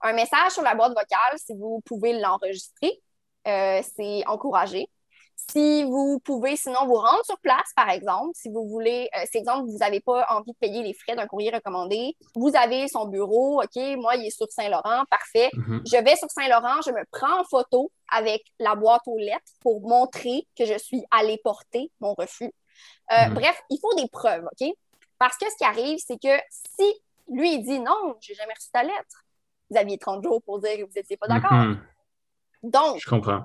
Un message sur la boîte vocale, si vous pouvez l'enregistrer, euh, c'est encouragé. Si vous pouvez sinon vous rendre sur place, par exemple, si vous voulez, euh, c'est exemple, vous n'avez pas envie de payer les frais d'un courrier recommandé, vous avez son bureau, OK, moi, il est sur Saint-Laurent, parfait. Mhm. Je vais sur Saint-Laurent, je me prends en photo avec la boîte aux lettres pour montrer que je suis allée porter mon refus. Euh, Mhm. Bref, il faut des preuves, OK? Parce que ce qui arrive, c'est que si lui, il dit non, j'ai jamais reçu ta lettre, vous aviez 30 jours pour dire que vous n'étiez pas d'accord. Mhm. Donc, Je comprends.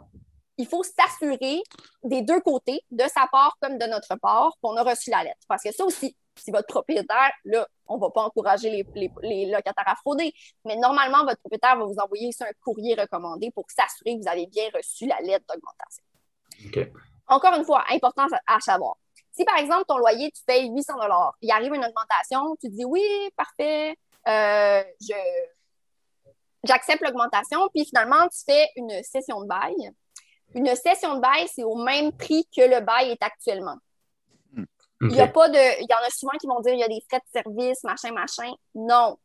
Il faut s'assurer des deux côtés, de sa part comme de notre part, qu'on a reçu la lettre. Parce que ça aussi, si votre propriétaire, là, on ne va pas encourager les, les- les locataires à frauder, mais normalement, votre propriétaire va vous envoyer un courrier recommandé pour s'assurer que vous avez bien reçu la lettre d'augmentation. OK. Encore une fois, important à à savoir. Si par exemple, ton loyer, tu payes 800 il arrive une augmentation, tu dis oui, parfait, euh, je, j'accepte l'augmentation, puis finalement, tu fais une session de bail. Une session de bail, c'est au même prix que le bail est actuellement. Il OK. y a pas de. Il y en a souvent qui vont dire il y a des frais de service, machin, machin. Non.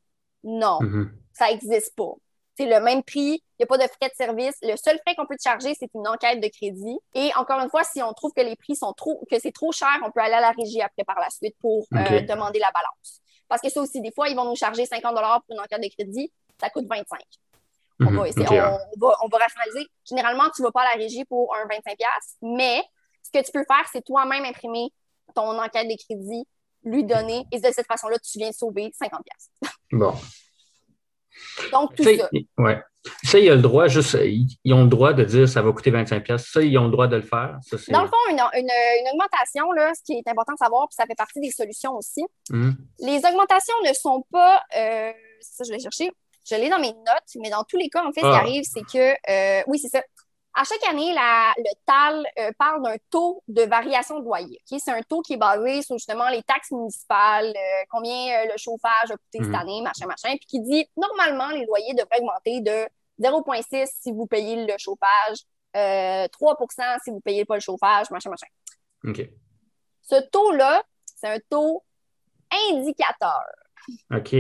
Non Mhm. ça n'existe pas. C'est le même prix, il n'y a pas de frais de service. Le seul frais qu'on peut te charger, c'est une enquête de crédit. Et encore une fois, si on trouve que les prix sont trop, que c'est trop cher, on peut aller à la régie après par la suite pour euh, demander la balance. Parce que ça aussi, des fois, ils vont nous charger 50 pour une enquête de crédit, ça coûte 25. On, Mhm. va on, ouais. on va, on va rationaliser. Généralement, tu ne vas pas à la régie pour un 25$, mais ce que tu peux faire, c'est toi-même imprimer ton enquête de crédit, lui donner, et de cette façon-là, tu viens sauver 50$. [laughs] Bon. Donc, tout Ça, ouais. Ça, il y a le droit, juste, ils ils ont le droit de dire ça va coûter 25$. Ça, ils ont le droit de le faire. Ça, Dans le fond, une, une- une augmentation, là, ce qui est important de savoir, puis ça fait partie des solutions aussi, Mhm. les augmentations ne sont pas. euh, ça, je l'ai cherché. Je l'ai dans mes notes, mais dans tous les cas, en fait, ce qui Ah. arrive, c'est que. euh, oui, c'est ça. À chaque année, la- le TAL euh, parle d'un taux de variation de loyer. C'est un taux qui est basé sur justement les taxes municipales, euh, combien le chauffage a coûté Mhm. cette année, machin, machin, puis qui dit normalement, les loyers devraient augmenter de 0,6 si vous payez le chauffage, euh, 3% si vous ne payez pas le chauffage, machin, machin. OK. Ce taux-là, c'est un taux indicateur. OK.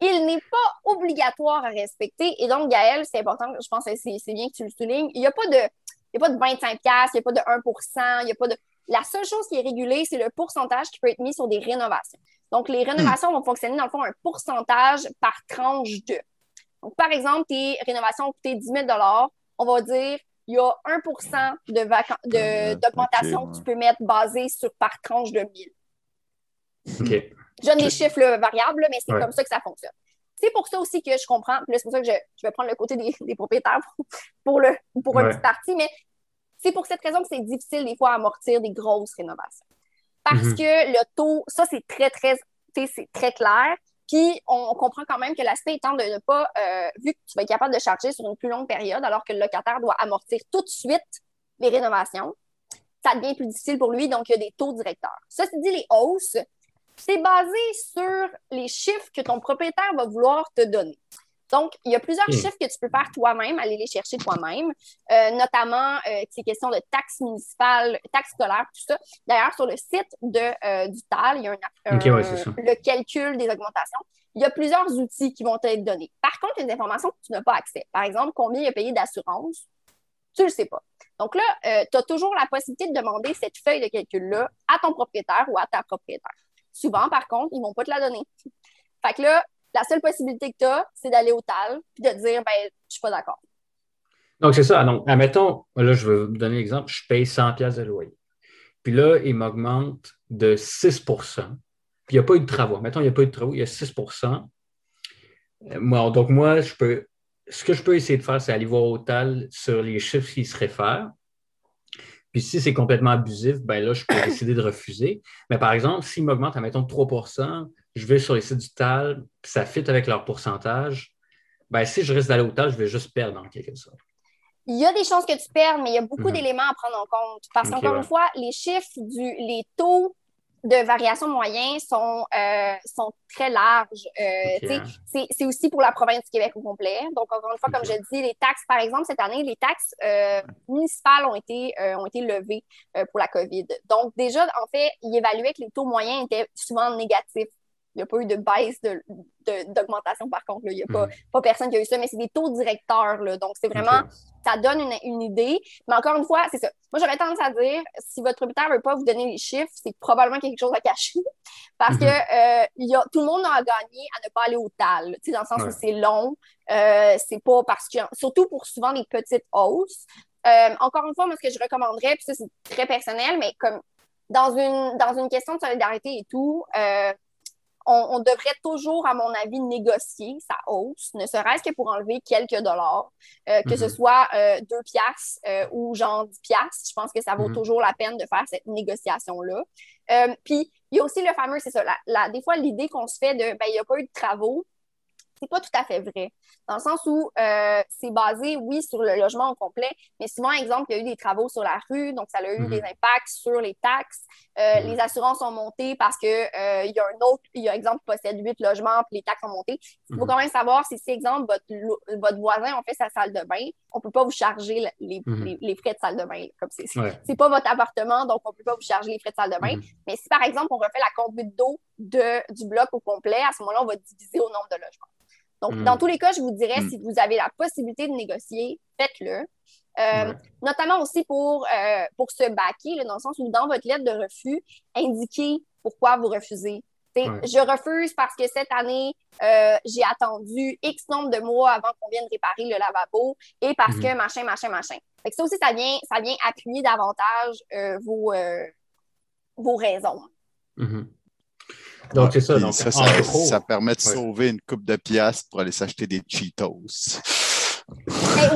Il n'est pas obligatoire à respecter. Et donc, Gaël, c'est important, je pense que c'est bien que tu le soulignes. Il n'y a pas de, il y a pas de 25 il n'y a pas de 1% il n'y a pas de... La seule chose qui est régulée, c'est le pourcentage qui peut être mis sur des rénovations. Donc, les rénovations vont fonctionner dans le fond un pourcentage par tranche de. Donc, par exemple, tes rénovations ont coûté 10 000 on va dire il y a 1 de vaca- de- Euh, d'augmentation que tu peux mettre basée sur par tranche de 1000. OK. Je donne des chiffres là, variables, mais c'est Ouais. comme ça que ça fonctionne. C'est pour ça aussi que je comprends. Puis là, c'est pour ça que je, je vais prendre le côté des, des propriétaires pour, pour, le, pour une petite partie, mais c'est pour cette raison que c'est difficile des fois à amortir des grosses rénovations. Parce Mhm. que le taux, ça, c'est très, très, c'est très clair. Puis, on, on comprend quand même que l'aspect étant de ne pas, euh, vu que tu vas être capable de charger sur une plus longue période, alors que le locataire doit amortir tout de suite les rénovations, ça devient plus difficile pour lui, donc il y a des taux directeurs. Ça, c'est dit les hausses, c'est basé sur les chiffres que ton propriétaire va vouloir te donner. Donc, il y a plusieurs Hmm. chiffres que tu peux faire toi-même, aller les chercher toi-même, euh, notamment euh, ces questions de taxes municipales, taxes scolaires, tout ça. D'ailleurs, sur le site de, euh, du TAL, il y a un, Ok, un- ouais, c'est ça. le calcul des augmentations. Il y a plusieurs outils qui vont t'être donnés. Par contre, il y a des informations que tu n'as pas accès. Par exemple, combien il a payé d'assurance, tu ne le sais pas. Donc là, tu as toujours la possibilité de demander cette feuille de calcul-là à ton propriétaire ou à ta propriétaire. Souvent, par contre, ils ne vont pas te la donner. Fait que là, la seule possibilité que tu as, c'est d'aller au TAL puis de dire ben, je suis pas d'accord. Donc, c'est ça. Donc, admettons, là, je vais vous donner l'exemple, je paye 100 pièces de loyer. Puis là, il m'augmente de 6% Puis il n'y a pas eu de travaux. Mettons, il n'y a pas eu de travaux, il y a 6 Euh, moi, Donc, moi, je peux, ce que je peux essayer de faire, c'est aller voir au TAL sur les chiffres qui se réfèrent. Puis si c'est complètement abusif, ben là, je peux décider de refuser. Mais par exemple, s'il m'augmente, admettons, 3% je vais sur les sites du TAL, puis ça fit avec leur pourcentage, ben si je reste d'aller au TAL, je vais juste perdre en quelque sorte. Il y a des chances que tu perdes, mais il y a beaucoup Mhm. d'éléments à prendre en compte. Parce Ok, qu'encore ouais. une fois, les chiffres, du, les taux de variation moyens sont, euh, sont très larges. Euh, hein. c'est, c'est aussi pour la province du Québec au complet. Donc, encore une fois, comme je dis, les taxes, par exemple, cette année, les taxes euh, municipales ont été, euh, ont été levées euh, pour la COVID. Donc, déjà, en fait, ils évaluaient que les taux moyens étaient souvent négatifs n'y a pas eu de baisse d'augmentation par contre. Il n'y a pas, pas personne qui a eu ça, mais c'est des taux directeurs. Là. Donc, c'est vraiment, ça donne une, une, idée. Mais encore une fois, c'est ça. Moi, j'aurais tendance à dire, si votre propriétaire ne veut pas vous donner les chiffres, c'est probablement quelque chose à cacher. [laughs] Parce que euh, y a, tout le monde a gagné à ne pas aller au TAL, dans le sens où c'est long. Euh, c'est pas parce que, surtout pour souvent des petites hausses. Euh, encore une fois, moi, ce que je recommanderais, puis ça, c'est très personnel, mais comme dans une, dans une question de solidarité et tout, euh, on, devrait toujours, à mon avis, négocier sa hausse, ne serait-ce que pour enlever quelques dollars, euh, que ce mhm. soit euh, deux piastres ou genre 10 piastres. Je pense que ça vaut mhm. toujours la peine de faire cette négociation-là. Puis, il y a aussi le fameux, c'est ça, la, des fois, l'idée qu'on se fait de, ben, il n'y a pas eu de travaux, c'est pas tout à fait vrai. Dans le sens où euh, c'est basé, oui, sur le logement au complet, mais souvent, exemple, il y a eu des travaux sur la rue, donc ça a eu des mhm. impacts sur les taxes. Euh, mhm. Les assurances ont monté parce que euh, il y a un autre, il y a exemple possède huit logements, puis les taxes ont monté. Il faut mhm. quand même savoir si, si exemple, votre, votre voisin a fait sa salle de bain, on peut pas vous charger les, les, frais de salle de bain. Comme c'est c'est pas votre appartement, donc on peut pas vous charger les frais de salle de bain. Mais si par exemple, on refait la conduite d'eau du bloc au complet, à ce moment-là, on va diviser au nombre de logements. Donc, hmm. dans tous les cas, je vous dirais, hmm. si vous avez la possibilité de négocier, faites-le. Euh, notamment aussi pour, euh, pour se baquer, dans le sens où dans votre lettre de refus, indiquez pourquoi vous refusez. Je refuse parce que cette année, euh, j'ai attendu X nombre de mois avant qu'on vienne réparer le lavabo et parce que machin, machin, machin. Fait que ça aussi, ça vient, ça vient appuyer davantage vos, vos raisons. Donc, c'est ça. Donc, ça, ça, permet de sauver une coupe de piastres pour aller s'acheter des Cheetos.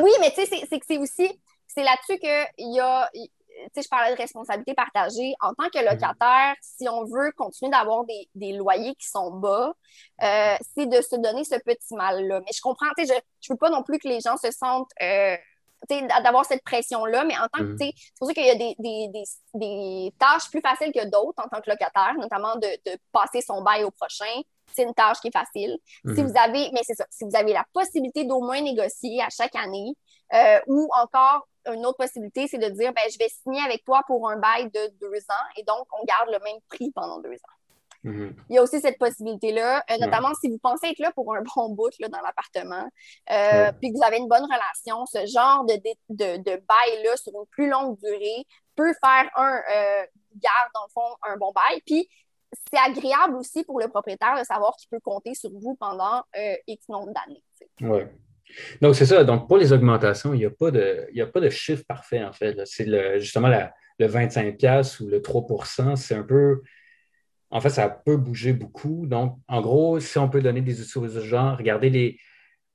oui, mais tu sais, c'est que c'est aussi, c'est là-dessus qu'il y a, tu sais, je parlais de responsabilité partagée. En tant que mhm. locataire, si on veut continuer d'avoir des, des, loyers qui sont bas, euh, c'est de se donner ce petit mal-là. Mais je comprends, tu sais, je ne veux pas non plus que les gens se sentent euh, d'avoir cette pression-là, mais en tant que, mm. c'est pour ça qu'il y a des, des, des, des, tâches plus faciles que d'autres en tant que locataire, notamment de, de passer son bail au prochain. C'est une tâche qui est facile. Si mm-hmm. vous avez, mais c'est ça, si vous avez la possibilité d'au moins négocier à chaque année, euh, ou encore une autre possibilité, c'est de dire, ben, je vais signer avec toi pour un bail de deux ans et donc on garde le même prix pendant deux ans. Mm-hmm. Il y a aussi cette possibilité-là, euh, notamment si vous pensez être là pour un bon bout là, dans l'appartement, euh, puis que vous avez une bonne relation, ce genre de, de, de bail-là sur une plus longue durée peut faire un euh, garde, dans le fond, un bon bail. Puis c'est agréable aussi pour le propriétaire de savoir qu'il peut compter sur vous pendant X nombre d'années. Oui. Donc, c'est ça. Donc, pour les augmentations, il n'y a, pas de, a pas de chiffre parfait, en fait. C'est justement la, le 25$ ou le 3% c'est un peu en fait, ça peut bouger beaucoup. Donc, en gros, si on peut donner des outils aux gens, regardez les.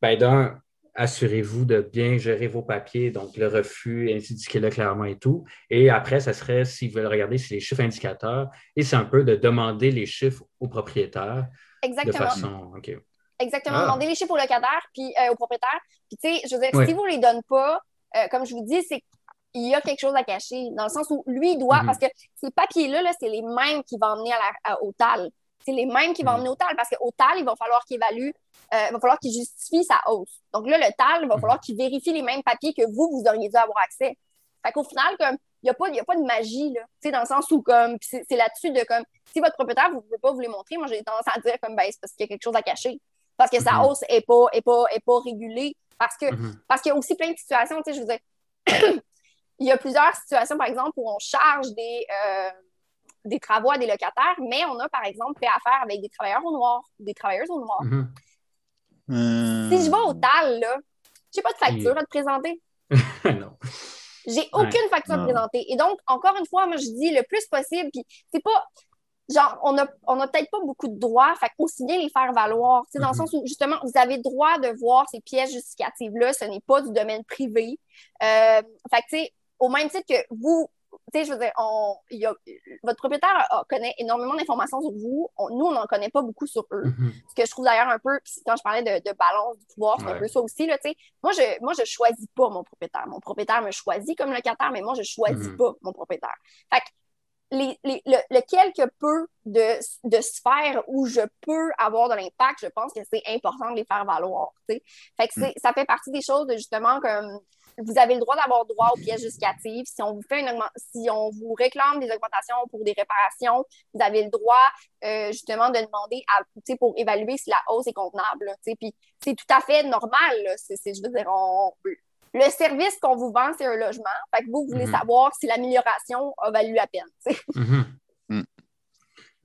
Ben, d'un, assurez-vous de bien gérer vos papiers, donc le refus, indiquez-le clairement et tout. Et après, ça serait, s'ils veulent regarder, c'est les chiffres indicateurs. Et c'est un peu de demander les chiffres au propriétaire. Exactement. De façon. Exactement. Ah. Demander les chiffres au locataire, puis euh, au propriétaire. Puis, tu sais, je veux dire, si vous ne les donnez pas, euh, comme je vous dis, c'est il y a quelque chose à cacher, dans le sens où lui doit, mhm. parce que ces papiers-là, -là, c'est les mêmes qui vont emmener à au TAL. C'est les mêmes qui vont mhm. emmener au TAL, parce qu'au TAL, il va falloir qu'il évalue, euh, il va falloir qu'il justifie sa hausse. Donc là, le TAL, il va mhm. falloir qu'il vérifie les mêmes papiers que vous, vous auriez dû avoir accès. Fait qu'au final, comme, il n'y a, pas, a pas de magie, là, dans le sens où, comme, c'est là-dessus de, comme, si votre propriétaire ne veut pas vous les montrer, moi, j'ai tendance à dire, comme, ben, c'est parce qu'il y a quelque chose à cacher. Parce que sa hausse n'est pas, est pas, est pas régulée. Parce que, parce qu'il y a aussi plein de situations, tu sais, je veux dire, il y a plusieurs situations, par exemple, où on charge des, euh, des travaux à des locataires, mais on a, par exemple, fait affaire avec des travailleurs au noir, des travailleuses au noir. Mm-hmm. Euh, si je vais au TAL, là, j'ai pas de facture à te présenter. [laughs] non. J'ai aucune facture à te présenter. Et donc, encore une fois, moi, je dis le plus possible, puis c'est pas genre, on n'a on a peut-être pas beaucoup de droits, fait aussi bien les faire valoir. Dans le mm-hmm. sens où, justement, vous avez droit de voir ces pièces justificatives-là, ce n'est pas du domaine privé. Euh, fait que, tu sais, au même titre que vous, tu sais, je veux dire, on, y a, votre propriétaire connaît énormément d'informations sur vous. nous, on n'en connaît pas beaucoup sur eux. Mm-hmm. Ce que je trouve d'ailleurs un peu, quand je parlais de, balance du pouvoir, c'est un peu ça aussi. Là, tu sais. moi, je moi, je choisis pas mon propriétaire. Mon propriétaire me choisit comme locataire, mais moi, je choisis mm-hmm. pas mon propriétaire. Fait que les, les, le, le, quelque peu de, de sphères où je peux avoir de l'impact, je pense que c'est important de les faire valoir. Fait que mm. ça fait partie des choses de justement comme vous avez le droit d'avoir droit aux pièces justificatives. Si on vous fait une si on vous réclame des augmentations pour des réparations, vous avez le droit euh, justement de demander à, pour évaluer si la hausse est convenable. Puis c'est tout à fait normal. C'est, je veux dire, le service qu'on vous vend, c'est un logement. Fait que vous, voulez mm-hmm. savoir si l'amélioration a valu la peine.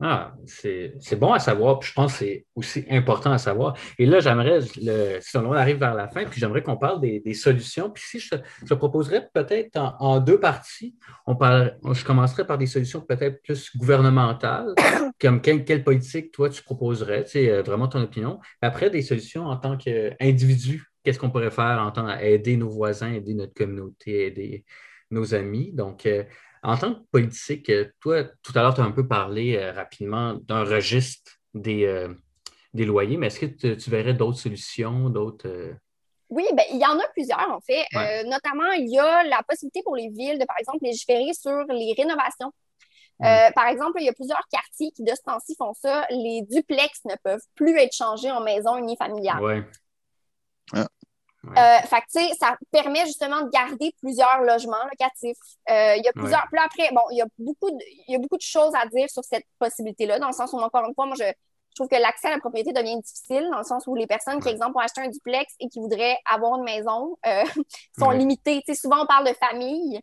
Ah, c'est bon à savoir, puis je pense que c'est aussi important à savoir. Et là, j'aimerais, si on arrive vers la fin, puis j'aimerais qu'on parle des, solutions. Puis si je, je proposerais peut-être en, deux parties, on parle, je commencerai par des solutions peut-être plus gouvernementales, [coughs] comme quelle, politique toi tu proposerais, tu sais, euh, vraiment ton opinion. après, des solutions en tant qu'individu, qu'est-ce qu'on pourrait faire en tant à aider nos voisins, aider notre communauté, aider nos amis. Donc, euh, en tant que politique, euh, toi, tout à l'heure, tu as un peu parlé euh, rapidement d'un registre des, euh, des, loyers, mais est-ce que tu, verrais d'autres solutions, d'autres. Oui, ben, il y en a plusieurs, en fait. notamment, il y a la possibilité pour les villes de, par exemple, légiférer sur les rénovations. Mm. par exemple, il y a plusieurs quartiers qui, de ce temps-ci, font ça. Les duplex ne peuvent plus être changés en maison unifamiliale. Oui. Ah. Euh, fait ça permet justement de garder plusieurs logements locatifs. Euh, il y a plusieurs. après, bon, il y a beaucoup de, il y a beaucoup de choses à dire sur cette possibilité-là, dans le sens où, encore une fois, moi, je, trouve que l'accès à la propriété devient difficile, dans le sens où les personnes qui, exemple, ont acheté un duplex et qui voudraient avoir une maison euh, [laughs] sont limitées. souvent, on parle de famille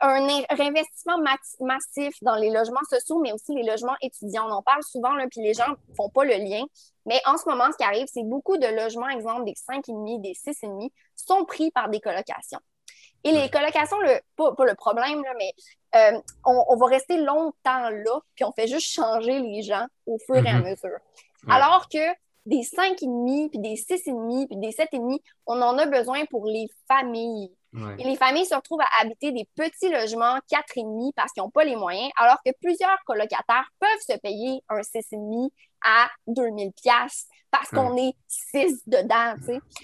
un réinvestissement massif dans les logements sociaux, mais aussi les logements étudiants. On en parle souvent, là, puis les gens ne font pas le lien. Mais en ce moment, ce qui arrive, c'est beaucoup de logements, exemple des 5,5, des 6,5, sont pris par des colocations. Et les colocations, le, pas, le problème, là, mais euh, on, va rester longtemps là, puis on fait juste changer les gens au fur et à mm-hmm. mesure. Alors que des 5,5, puis des 6,5, puis des 7,5, on en a besoin pour les familles. Et les familles se retrouvent à habiter des petits logements 4,5 parce qu'ils n'ont pas les moyens, alors que plusieurs colocataires peuvent se payer un 6,5 à 2000 pièces parce qu'on est six dedans.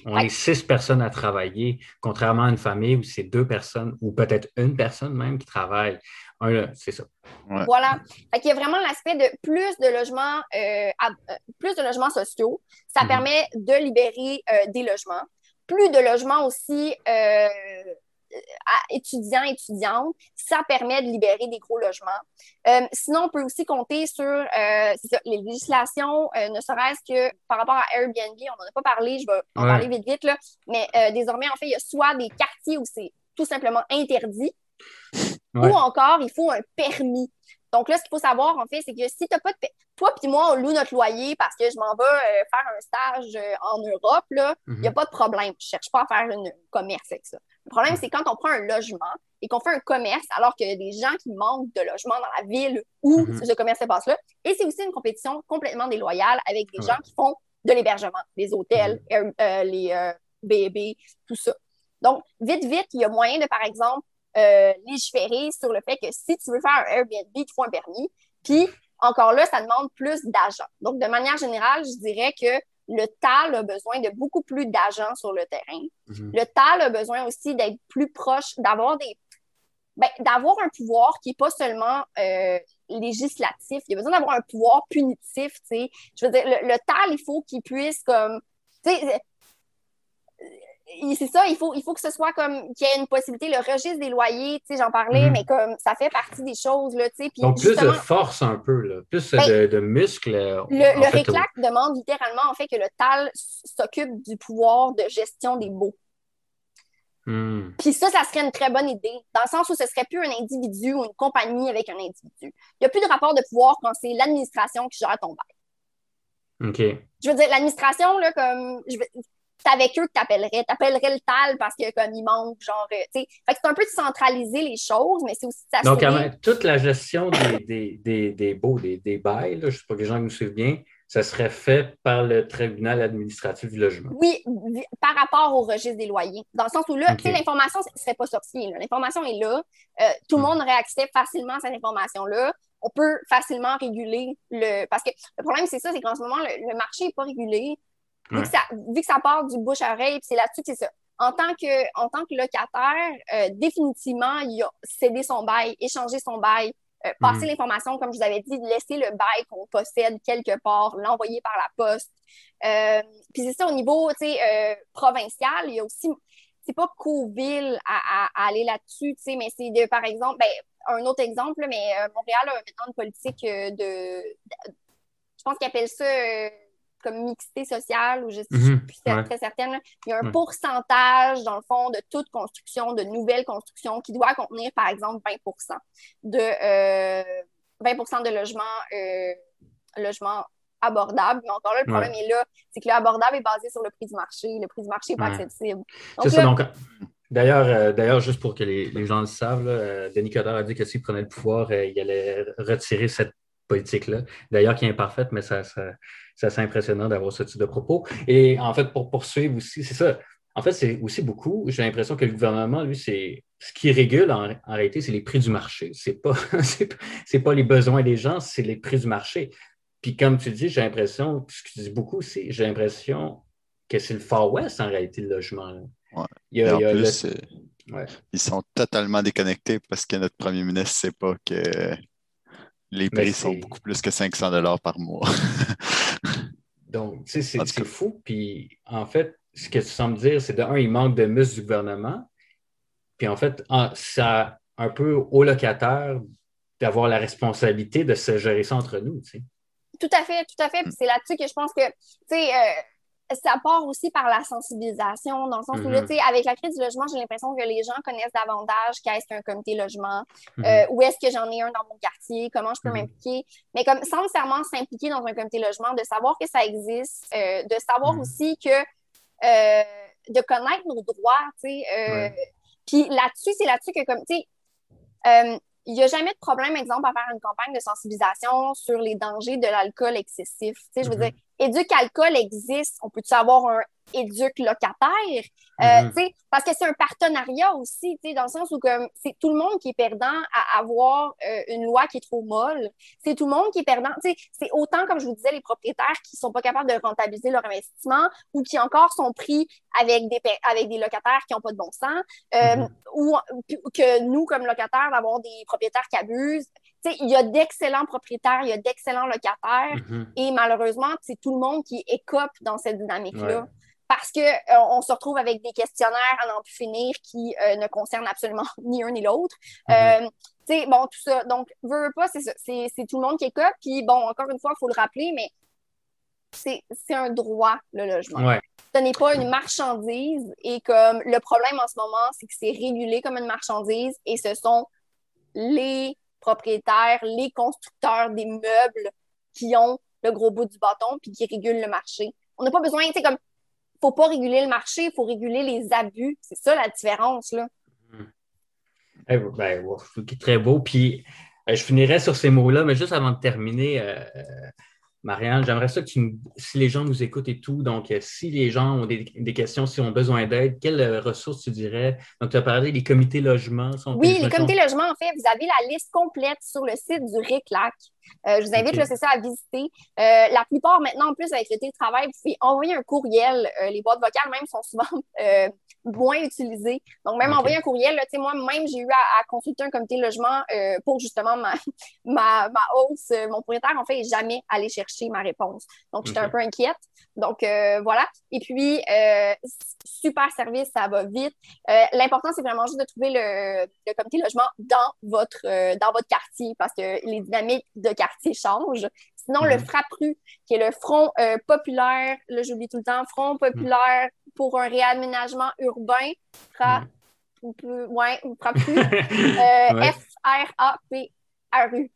On est six personnes à travailler, contrairement à une famille où c'est deux personnes ou peut-être une personne même qui travaille. C'est ça. Voilà. Il y a vraiment l'aspect de plus de logements, euh, euh, plus de logements sociaux. Ça mhm. permet de libérer euh, des logements plus de logements aussi euh, étudiants, étudiantes, ça permet de libérer des gros logements. Euh, sinon, on peut aussi compter sur euh, les législations, ne serait-ce que par rapport à Airbnb, on n'en a pas parlé, je vais en parler vite, vite, là, mais désormais, en fait, il y a soit des quartiers où c'est tout simplement interdit, ou encore, il faut un permis. Donc là, ce qu'il faut savoir, en fait, c'est que si tu n'as pas de. Toi puis moi, on loue notre loyer parce que je m'en vais euh, faire un stage euh, en Europe, là, il n'y a mhm. pas de problème. Je ne cherche pas à faire un commerce avec ça. Le problème, c'est quand on prend un logement et qu'on fait un commerce alors qu'il y a des gens qui manquent de logement dans la ville où mhm. ce commerce se passe là. Et c'est aussi une compétition complètement déloyale avec des gens qui font de l'hébergement, les hôtels, mhm. euh, les BB, tout ça. Donc, vite, vite, il y a moyen de, par exemple, euh, légiférer sur le fait que si tu veux faire un Airbnb, il te faut un permis. Puis, encore là, ça demande plus d'agents. Donc, de manière générale, je dirais que le TAL a besoin de beaucoup plus d'agents sur le terrain. Mhm. Le TAL a besoin aussi d'être plus proche, d'avoir des ben, d'avoir un pouvoir qui n'est pas seulement euh, législatif, il a besoin d'avoir un pouvoir punitif, tu sais. Je veux dire, le, le TAL, il faut qu'il puisse comme, tu sais, c'est ça, il faut, il faut que ce soit comme qu'il y ait une possibilité, le registre des loyers, tu sais, j'en parlais, mhm. mais comme ça fait partie des choses, là, tu sais. Donc, plus de force un peu, là, plus ben, de, de, muscles. Le, le RECLAC demande littéralement, en fait, que le TAL s'occupe du pouvoir de gestion des baux. Hmm. Puis ça, ça serait une très bonne idée, dans le sens où ce serait plus un individu ou une compagnie avec un individu. Il n'y a plus de rapport de pouvoir quand c'est l'administration qui gère ton bail. OK. Je veux dire, l'administration, là, comme. Je veux, c'est avec eux que tu appellerais. Tu appellerais le TAL parce que comme il manque, genre, euh, tu sais. Fait que c'est un peu de centraliser les choses, mais c'est aussi ça. Donc, toute la gestion des, des, des, des baux, des, des bails, là, je ne sais pas que les gens nous suivent bien, ça serait fait par le tribunal administratif du logement. Oui, par rapport au registre des loyers. Dans le sens où là, sais, l'information ne serait pas sortie. L'information est là. Euh, tout le hmm. monde aurait accès facilement à cette information-là. On peut facilement réguler le. Parce que le problème, c'est ça, c'est qu'en ce moment, le marché n'est pas régulé. Vu, que ça, vu, que ça, part du bouche à oreille, c'est là-dessus que c'est ça. En tant que, en tant que locataire, euh, définitivement, il a cédé son bail, échangé son bail, euh, passer l'information, comme je vous avais dit, laisser le bail qu'on possède quelque part, l'envoyer par la poste. Euh, puis c'est ça, au niveau euh, provincial, il y a aussi, c'est pas Coville à, à, aller là-dessus, mais c'est de, par exemple, ben, un autre exemple, mais Montréal a maintenant une politique de, je pense qu'ils appellent ça comme mixité sociale, ou je ne suis mhm. plus très certaine. Il y a un pourcentage, dans le fond, de toute construction, de nouvelles constructions, qui doit contenir, par exemple, 20 de, 20 euh, de logements, euh, logements abordables. Mais encore là, le problème est là, c'est que l'abordable est basé sur le prix du marché. Le prix du marché n'est pas accessible. C'est ça, donc... D'ailleurs, euh, d'ailleurs, juste pour que les, gens le savent, Denis Coderre a dit que s'il prenait le pouvoir, il allait retirer cette politique-là. D'ailleurs, qui est imparfaite, mais ça, c'est assez impressionnant d'avoir ce type de propos. Et en fait, pour poursuivre aussi, c'est ça. En fait, c'est aussi beaucoup, j'ai l'impression que le gouvernement, lui, c'est ce qui régule en, réalité, c'est les prix du marché. Ce n'est pas, [laughs] c'est pas les besoins des gens, c'est les prix du marché. Puis comme tu dis, j'ai l'impression, ce que tu dis beaucoup aussi, j'ai l'impression que c'est le Far West en réalité, le logement. Il en plus, ils sont totalement déconnectés parce que notre premier ministre ne sait pas que les prix sont beaucoup plus que 500 dollars par mois. [laughs] Donc, tu sais, c'est fou. Puis, en fait, ce que tu sembles dire, c'est de un, il manque de muscles du gouvernement. Puis, en fait, ça un peu aux locataires d'avoir la responsabilité de se gérer ça entre nous, tu sais. Tout à fait, tout à fait. Puis c'est là-dessus que je pense que, tu sais, euh, ça part aussi par la sensibilisation, dans le sens où, là, mm-hmm. avec la crise du logement, j'ai l'impression que les gens connaissent davantage qu'est-ce qu'un comité logement, mm-hmm. euh, où est-ce que j'en ai un dans mon quartier, comment je peux mm-hmm. m'impliquer. Mais comme sans nécessairement s'impliquer dans un comité logement, de savoir que ça existe, euh, de savoir aussi que euh, de connaître nos droits, tu sais. Puis là-dessus, c'est là-dessus que, comme, tu sais, il n'y a jamais de problème, exemple, à faire une campagne de sensibilisation sur les dangers de l'alcool excessif. Tu sais, je veux dire, éduc alcool existe, on peut-tu avoir un éduc locataire? Euh, mhm. Parce que c'est un partenariat aussi, dans le sens où c'est tout le monde qui est perdant à avoir euh, une loi qui est trop molle. C'est tout le monde qui est perdant. C'est autant, comme je vous disais, les propriétaires qui sont pas capables de rentabiliser leur investissement ou qui encore sont pris avec des, avec des locataires qui n'ont pas de bon sens, euh, mhm. ou que nous, comme locataires, d'avoir des propriétaires qui abusent il y a d'excellents propriétaires, il y a d'excellents locataires, mm-hmm. et malheureusement, c'est tout le monde qui écope dans cette dynamique-là. Parce qu'on euh, on se retrouve avec des questionnaires à n'en plus finir qui euh, ne concernent absolument [laughs] ni un ni l'autre. Mm-hmm. Euh, bon, tout ça. Donc, veux, pas, c'est C'est tout le monde qui écope. Puis, bon, encore une fois, il faut le rappeler, mais c'est un droit, le logement. Ce n'est pas une marchandise. Et comme le problème en ce moment, c'est que c'est régulé comme une marchandise et ce sont les propriétaires, les constructeurs des meubles qui ont le gros bout du bâton puis qui régulent le marché. On n'a pas besoin, tu sais, comme, faut pas réguler le marché, il faut réguler les abus. C'est ça la différence, là. Eh, ben, très beau. Puis, euh, je finirais sur ces mots-là, mais juste avant de terminer, euh, euh, Marianne, j'aimerais ça que tu, si les gens nous écoutent et tout, donc euh, si les gens ont des, questions, s'ils ont besoin d'aide, quelles euh, ressources tu dirais? Donc, tu as parlé des comités logements. Sont oui, les comités logements, en fait, vous avez la liste complète sur le site du RICLAC. Euh, je vous invite, là, c'est ça, à visiter. la plupart, maintenant, en plus, avec le télétravail, vous pouvez envoyer un courriel. les boîtes vocales, même, sont souvent moins utilisées. Donc, même envoyer un courriel, tu sais, moi, même, j'ai eu à, consulter un comité logement pour justement ma, [laughs] ma, ma hausse. Mon propriétaire, en fait, jamais allé chercher ma réponse. Donc, j'étais un peu inquiète. Donc, euh, voilà. Et puis, euh, super service, ça va vite. Euh, l'important, c'est vraiment juste de trouver le, le comité logement dans votre, dans votre quartier parce que les dynamiques de quartier changent. Sinon, le mhm. FRAPRU, qui est le Front populaire, là, j'oublie tout le temps, Front populaire pour un réaménagement urbain, FRA, mhm. ouais, FRAPRU, F-R-A-P-R-U.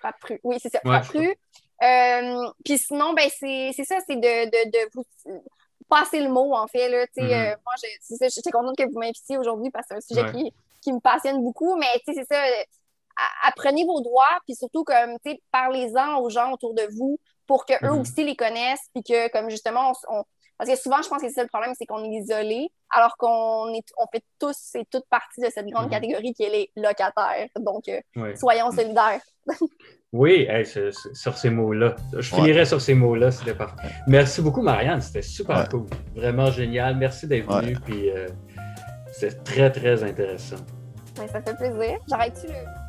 FRAPRU. Oui, c'est ça, FRAPRU. Euh, puis sinon, ben, c'est ça, c'est de, de, de, vous passer le mot, en fait. Là, mm-hmm. euh, moi, je suis contente que vous m'invitiez aujourd'hui parce que c'est un sujet qui, qui, me passionne beaucoup. Mais c'est ça, apprenez vos droits, puis surtout, comme, parlez-en aux gens autour de vous pour qu'eux mm-hmm. aussi les connaissent, puis que, comme justement, on, parce que souvent, je pense que c'est ça le problème, c'est qu'on est isolé, alors qu'on est, on fait tous et toutes partie de cette grande mm-hmm. catégorie qui est les locataires. Donc, euh, soyons solidaires. [laughs] Oui, sur ces mots-là. Je finirais sur ces mots-là, c'était parfait. Merci beaucoup, Marianne. C'était super cool. Vraiment génial. Merci d'être venue. Puis, euh, c'est très, très intéressant. ça fait plaisir. J'arrête-tu le.